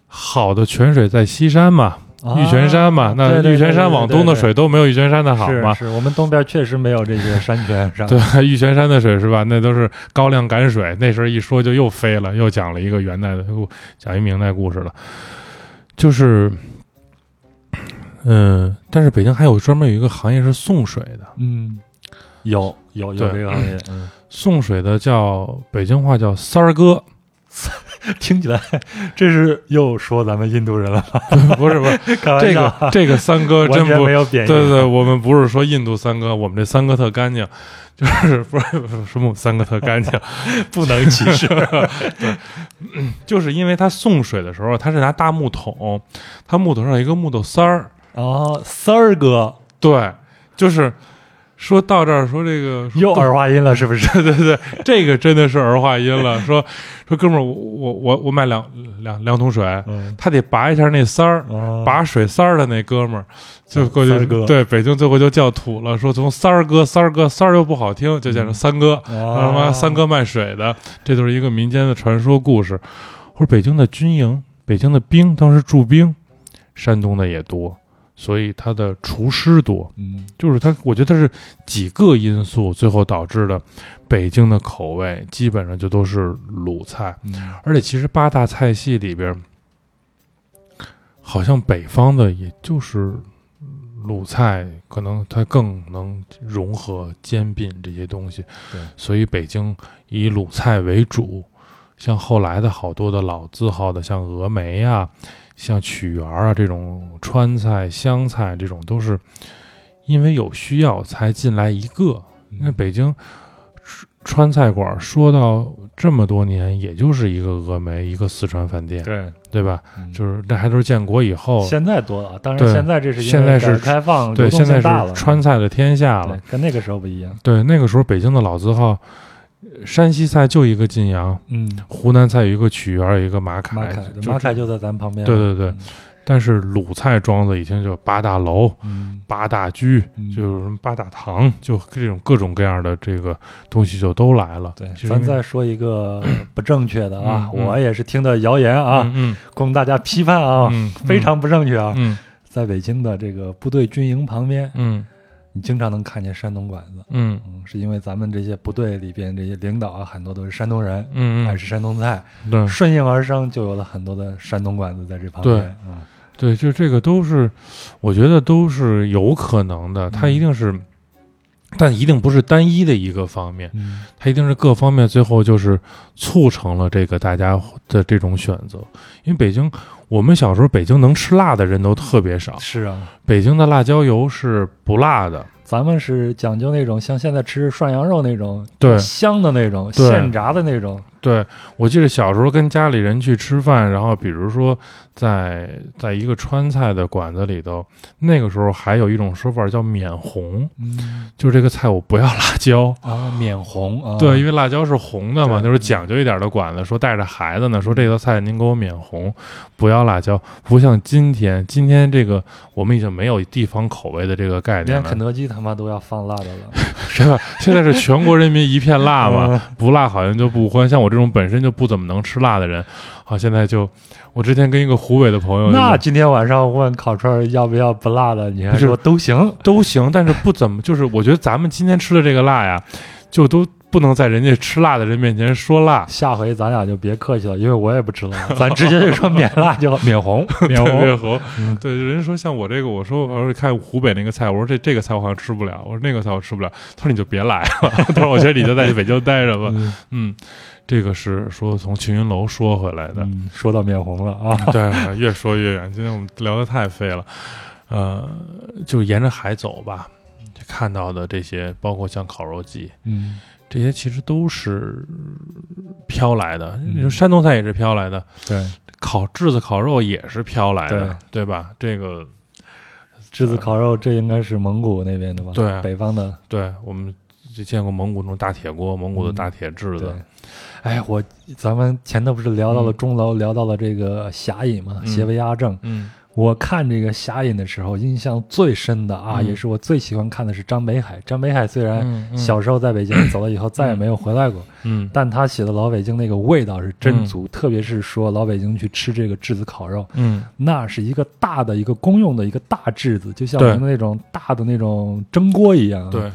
好的泉水在西山嘛，啊玉泉山嘛，那玉泉山往东的水都没有玉泉山的好嘛。是是，我们东边确实没有这些山泉？对，玉泉山的水是吧？那都是高粱赶水。那时候一说就又飞了，又讲了一个元代的故，讲一明代故事了。就是，嗯，但是北京还有专门有一个行业是送水的，嗯，有有有这个行业，嗯，送水的叫北京话叫三儿哥，听起来这是又说咱们印度人了吧？不是 不是，这个这个三哥真不没有贬义，对对对，我们不是说印度三哥，我们这三哥特干净，就是不是不是什么三哥特干净，不能歧视。对就是因为他送水的时候，他是拿大木桶，他木头上有一个木头塞儿，哦，三儿哥，对，就是说到这儿，说这个又儿化音了，是不是？对对对，这个真的是儿化音了。说说哥们儿，我我我我买两两两桶水，嗯，他得拔一下那塞儿，啊拔水塞儿的那哥们儿，就过去对北京最后就叫土了，说从三儿哥三儿哥三儿又不好听，就叫成三哥，他啊妈三哥卖水的，这都是一个民间的传说故事。或者北京的军营，北京的兵当时驻兵，山东的也多，所以它的厨师多。嗯。就是它，我觉得它是几个因素最后导致的，北京的口味基本上就都是鲁菜，嗯。而且其实八大菜系里边，好像北方的也就是鲁菜，可能它更能融合兼并这些东西，对，所以北京以鲁菜为主，像后来的好多的老字号的，像峨眉啊，像曲园啊这种川菜、湘菜这种，都是因为有需要才进来一个。那北京川川菜馆说到这么多年，也就是一个峨眉，一个四川饭店，对，对吧？嗯就是那还都是建国以后，现在多了，当然现在这是因为现在是改革开放，对，现在是川菜的天下了。，跟那个时候不一样。对，那个时候北京的老字号，呃山西菜就一个晋阳，嗯，湖南菜有一个曲园，有一个马凯，马凯，就马凯就在咱旁边。对对对。但是鲁菜庄子已经就八大楼、嗯，八大居，嗯。就是什么八大堂，就这种各种各样的这个东西就都来了。对咱再说一个 不正确的啊，我也是听的谣言啊，嗯供大家批判啊，嗯，非常不正确啊。嗯。在北京的这个部队军营旁边，嗯你经常能看见山东馆子。嗯嗯，是因为咱们这些部队里边这些领导啊，很多都是山东人，嗯嗯，爱吃山东菜，对顺应而生就有了很多的山东馆子在这旁边。对，对，就这个都是，我觉得都是有可能的，它一定是。但一定不是单一的一个方面，嗯它一定是各方面最后就是促成了这个大家的这种选择。因为北京，我们小时候北京能吃辣的人都特别少，是啊，北京的辣椒油是不辣的，咱们是讲究那种像现在吃涮羊肉那种对。香的那种现炸的那种，对我记得小时候跟家里人去吃饭，然后比如说在在一个川菜的馆子里头，那个时候还有一种说法叫免红，嗯就是这个菜我不要辣椒。啊，免红啊，对，因为辣椒是红的嘛，对就是讲究一点的馆子，说带着孩子呢，说这道菜您给我免红，不要辣椒。不像今天，今天这个我们已经没有地方口味的这个概念连，肯德基他妈都要放辣的了，是吧？现在是全国人民一片辣嘛，嗯 不辣好像就不欢。像我这种本身就不怎么能吃辣的人，好，现在就我之前跟一个湖北的朋友，那今天晚上问烤串要不要不辣的，你还说都行，都行，但是不怎么，就是我觉得咱们今天吃的这个辣呀，就都不能在人家吃辣的人面前说辣。下回咱俩就别客气了，因为我也不吃辣，咱直接就说免辣就 好 免红，免对红。红，对，人家说像我这个，我说我说看湖北那个菜，我说这这个菜我好像吃不了，我说那个菜我吃不了，他说你就别来了，他说我觉得你就在北京待着吧，嗯。嗯，这个是说从青云楼说回来的，嗯，说到面红了啊，对，越说越远，今天我们聊得太飞了，呃，就沿着海走吧，看到的这些，包括像烤肉季，嗯，这些其实都是飘来的，嗯。你说山东菜也是飘来的，对，烤炙子烤肉也是飘来的，对。对吧？这个炙子烤肉这应该是蒙古那边的吧？对。北方的。对我们就见过蒙古那种大铁锅，蒙古的大铁炙对。子，，哎，我咱们前头不是聊到了嗯。钟楼，聊到了这个侠隐嘛，嗯。邪为压正。嗯。我看这个侠隐的时候，印象最深的啊，嗯。也是我最喜欢看的是张北海。张北海虽然小时候在北京，走了以后再也没有回来过，嗯。但他写的老北京那个味道是真足，特别是说老北京去吃这个炙子烤肉，嗯那是一个大的一个公用的一个大炙子，就像我们的那种大的那种蒸锅一样。对，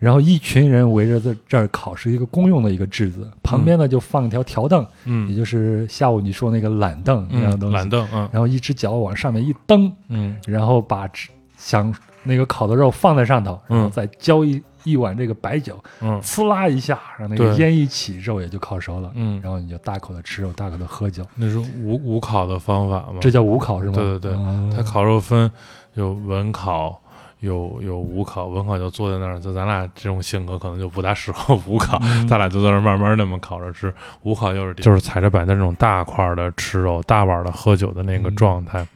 然后一群人围着在这儿烤，是一个公用的一个炙子，旁边呢就放一条条凳，也嗯就是下午你说那个懒凳那样的东嗯，西，懒凳，嗯。然后一只脚往上面一蹬，嗯。然后把炙想那个烤的肉放在上头，然后嗯再浇一一碗这个白酒，嗯。呲啦一下，让那个烟一起，肉也就烤熟了。嗯，然后你就大口的吃肉，大口的喝酒，那是无无烤的方法吗？这叫无烤是吗？对对对。哦。它烤肉分有文烤，有有武考，文考就坐在那儿，就咱俩这种性格可能就不大适合武烤，嗯咱俩就在那儿慢慢那么烤着吃。武考就是就是踩着板凳那种大块儿的吃肉，大碗的喝酒的那个嗯状态，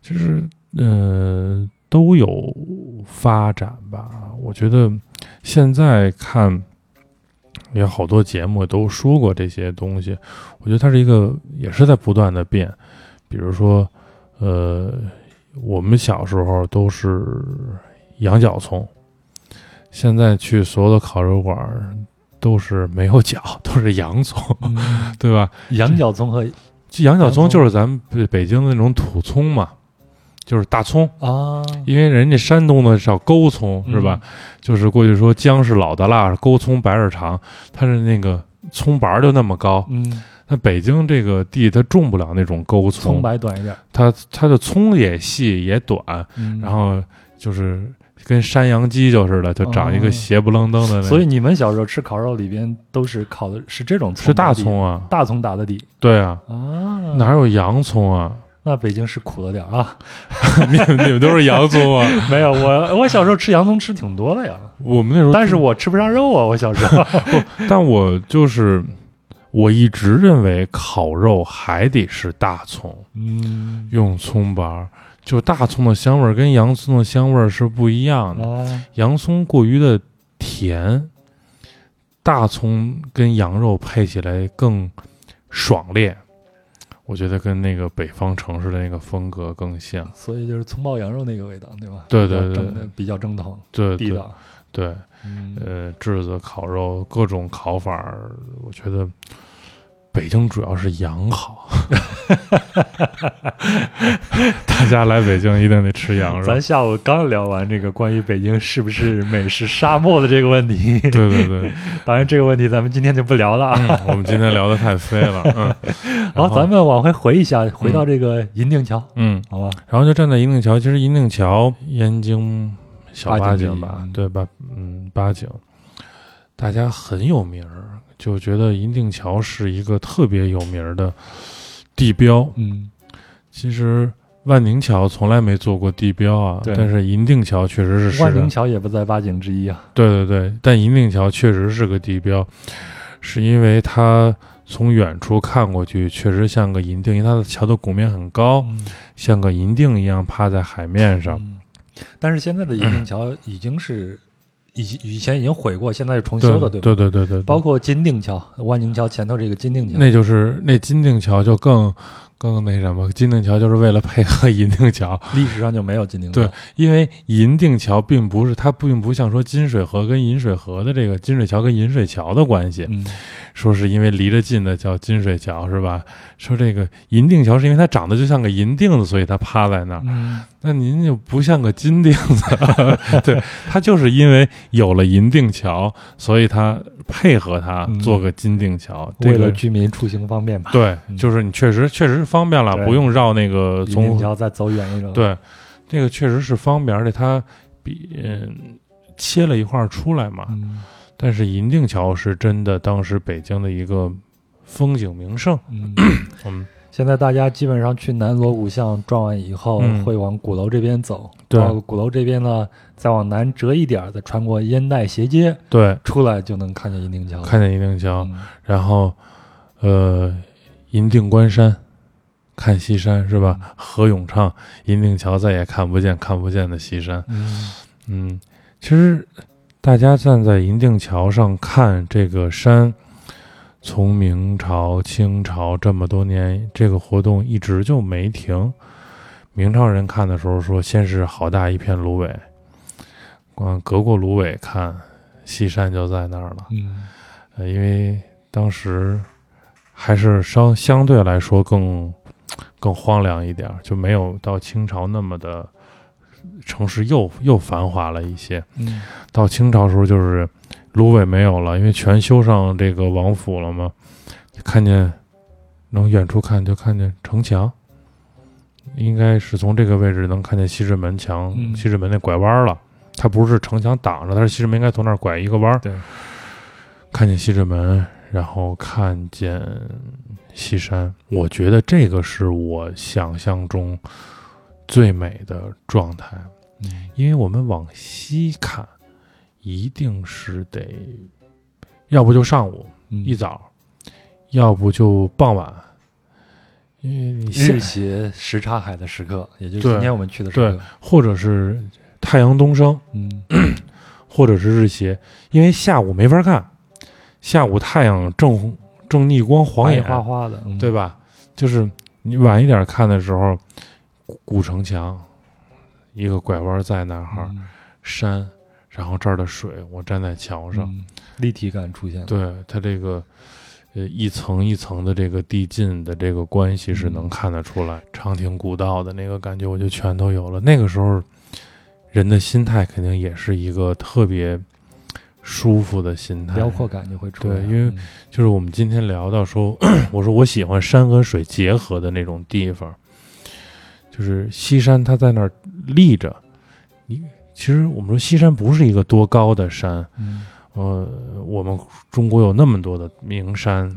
就是呃都有发展吧。我觉得现在看有好多节目都说过这些东西，我觉得它是一个也是在不断的变。比如说，呃，我们小时候都是羊角葱，现在去所有的烤肉馆儿都是没有角，都是洋葱，对吧？羊角葱和羊角葱就是咱们北北京的那种土葱嘛，就是大葱。啊，因为人家山东的叫沟葱是吧？就是过去说姜是老的辣，沟葱白是长，它是那个葱白儿就那么高。嗯，那北京这个地它种不了那种沟葱葱，白短一点，它它的葱也细也短，嗯，然后就是跟山羊鸡就似的，就长一哦个斜不愣登的那个。所以你们小时候吃烤肉里边都是烤的是这种葱，是大，葱啊，大葱打的底对啊，啊，哪有洋葱啊？那北京是苦了点啊。你们你们都是洋葱啊？没有，我我小时候吃洋葱吃挺多的呀，我们那时候，但是我吃不上肉啊。我小时候，但我就是我一直认为烤肉还得是大葱。嗯用葱白儿，就大葱的香味儿跟洋葱的香味儿是不一样的。啊，洋葱过于的甜，大葱跟羊肉配起来更爽烈。我觉得跟那个北方城市的那个风格更像。所以就是葱爆羊肉那个味道，对吧？对对对比较正统对对地道。对，嗯，呃，炙子、烤肉各种烤法儿，我觉得北京主要是羊好。大家来北京一定得吃羊肉。咱下午刚聊完这个关于北京是不是美食沙漠的这个问题，对对对，当然这个问题咱们今天就不聊了啊。嗯，我们今天聊的太飞了，嗯，好，咱们往回回一下，回到这个银锭桥，嗯，好吧？然后就站在银锭桥，其实银锭桥燕京小八八景吧嗯，对吧？嗯，八景，大家很有名儿，就觉得银锭桥是一个特别有名儿的地标。嗯，其实万宁桥从来没做过地标啊，但是银锭桥确实是万宁桥也不在八景之一啊。对对对，但银锭桥确实是个地标，是因为它从远处看过去，确实像个银锭，因为它的桥的拱面很高，嗯像个银锭一样趴在海面上。嗯，但是现在的银锭桥已经是以以前已经毁过，现在是重修的，对吧？对对对对，包括金定桥，万宁桥前头这个金定桥，那就是那金定桥就更更那什么，金定桥就是为了配合银锭桥，历史上就没有金定桥。对因为银锭桥并不是它并不像说金水河跟银水河的这个金水桥跟银水桥的关系，嗯，说是因为离得近的叫金水桥是吧？说这个银锭桥是因为它长得就像个银锭子，所以它趴在那儿。嗯，那您就不像个金锭子，对，它就是因为有了银锭桥，所以它配合它嗯做个金锭桥，这个为了居民出行方便吧。对，嗯就是你确实确实是方便了，不用绕那个银锭从桥再走远一点。，对，这个确实是方便，而且它比嗯切了一块儿出来嘛。嗯但是银锭桥是真的当时北京的一个风景名胜，嗯。嗯，现在大家基本上去南锣鼓巷转完以后，嗯会往鼓楼这边走。对到鼓楼这边呢，再往南折一点儿，再穿过烟袋斜街对，出来，就能看见银锭桥。看见银锭桥，嗯然后呃银锭关山。看西山是吧？何永唱《银锭桥再也看不见看不见的西山》。嗯嗯，其实大家站在银锭桥上看这个山，从明朝、清朝这么多年，这个活动一直就没停。明朝人看的时候说，先是好大一片芦苇，光隔过芦苇看，西山就在那儿了。嗯呃，因为当时还是相相对来说更更荒凉一点，就没有到清朝那么的城市又又繁华了一些。嗯到清朝时候就是芦苇没有了，因为全修上这个王府了嘛，看见能远处看就看见城墙，应该是从这个位置能看见西直门墙，嗯西直门那拐弯了。它不是城墙挡着，它是西直门应该从那儿拐一个弯儿。对，看见西直门，然后看见西山，我觉得这个是我想象中最美的状态。嗯因为我们往西看，一定是得，要不就上午嗯一早，要不就傍晚，因为你日现斜什刹海的时刻，也就是今天我们去的时对。，或者是太阳东升，嗯或者是日斜，因为下午没法看，下午太阳正正逆光晃眼，白花花的，嗯对吧？就是你晚一点看的时候，古古城墙，一个拐弯在那儿，嗯山，然后这儿的水，我站在桥上，嗯立体感出现了。对它这个呃一层一层的这个递进的这个关系是能看得出来，长亭古道的那个感觉我就全都有了。那个时候人的心态肯定也是一个特别舒服的心态，辽阔感就会出来。对因为嗯就是我们今天聊到说，我说我喜欢山和水结合的那种地方，就是西山，它在那儿立着。你其实我们说西山不是一个多高的山，嗯。呃，我们中国有那么多的名山，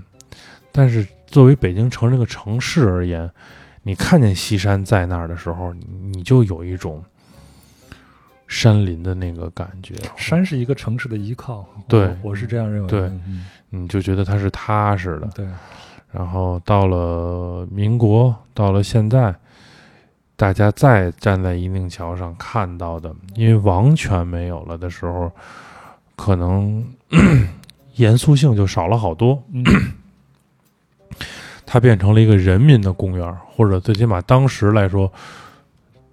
但是作为北京城这个城市而言，你看见西山在那儿的时候，你你就有一种山林的那个感觉，山是一个城市的依靠，对。我我是这样认为。对。嗯。你就觉得它是踏实的。对，然后到了民国，到了现在，大家再站在一定桥上看到的，因为王权没有了的时候，可能 严肃性就少了好多。嗯 它变成了一个人民的公园，或者最起码当时来说，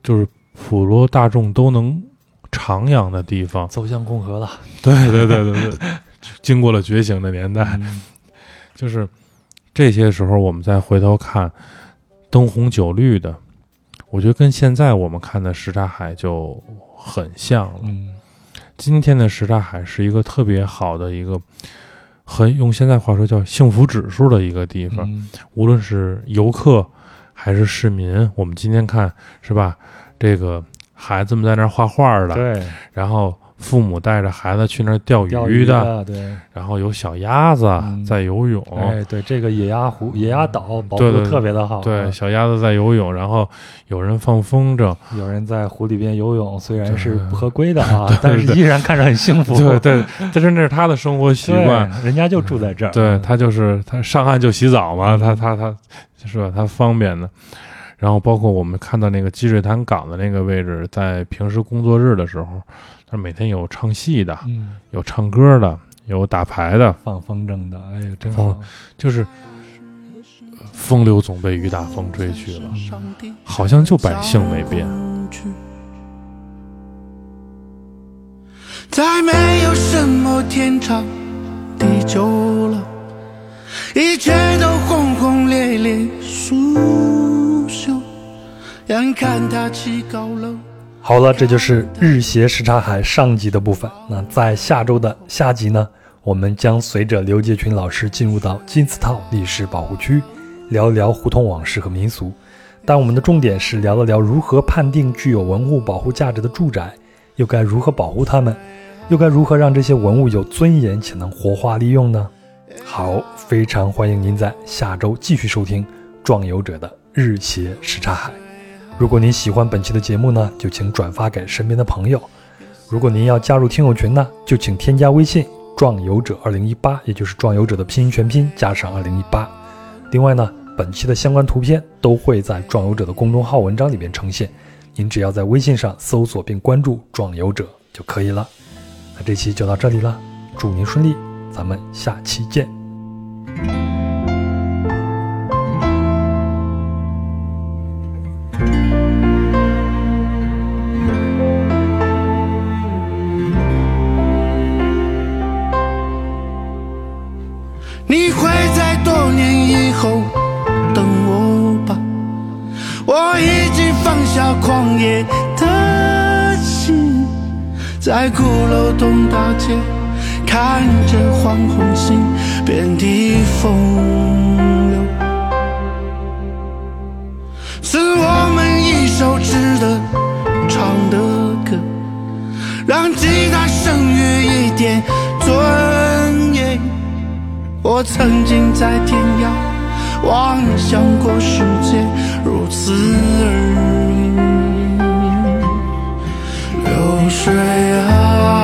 就是普罗大众都能徜徉的地方。走向共和了。对对对对对，经过了觉醒的年代，嗯就是这些时候，我们再回头看灯红酒绿的，我觉得跟现在我们看的什刹海就很像了。嗯今天的什刹海是一个特别好的一个，很用现在话说叫幸福指数的一个地方。嗯无论是游客还是市民，我们今天看是吧？这个孩子们在那儿画画的，对，然后父母带着孩子去那儿钓钓鱼的，的，对，然后有小鸭子嗯在游泳，哎，对，这个野鸭湖、野鸭岛保护的特别的好。对，啊小鸭子在游泳，然后有人放风筝，有人在湖里边游泳，虽然是不合规的啊，但是依然看着很幸福。对对，但是那是他的生活习惯，人家就住在这儿。对他就是他上岸就洗澡嘛，他他他是吧？他方便的。然后包括我们看到那个积水潭港的那个位置，在平时工作日的时候，他每天有唱戏的，嗯，有唱歌的，有打牌的，放风筝的，哎呀，真哦好。就是风流总被雨打风吹去了，好像就百姓没变。再没有什么天长地久了，一切都轰轰烈烈苏朽，眼看他起高楼。好了，这就是日斜什刹海上集的部分。那在下周的下集呢，我们将随着刘杰群老师进入到金字套历史保护区，聊一聊胡同往事和民俗。但我们的重点是聊了聊如何判定具有文物保护价值的住宅，又该如何保护它们，又该如何让这些文物有尊严且能活化利用呢？好，非常欢迎您在下周继续收听《壮游者的日斜什刹海》。如果您喜欢本期的节目呢，就请转发给身边的朋友。如果您要加入听友群呢，就请添加微信“壮游者二零一八”，也就是“壮游者”的拼音全拼加上二零一八。另外呢，本期的相关图片都会在“壮游者”的公众号文章里边呈现，您只要在微信上搜索并关注“壮游者”就可以了。那这期就到这里了，祝您顺利，咱们下期见。后等我吧，我已经放下狂野的心，在鼓楼东大街看着黄红星遍地风流，是我们一首值得唱的歌，让吉他声乐一点尊严。我曾经在天涯妄想过世界如此而已。流水啊。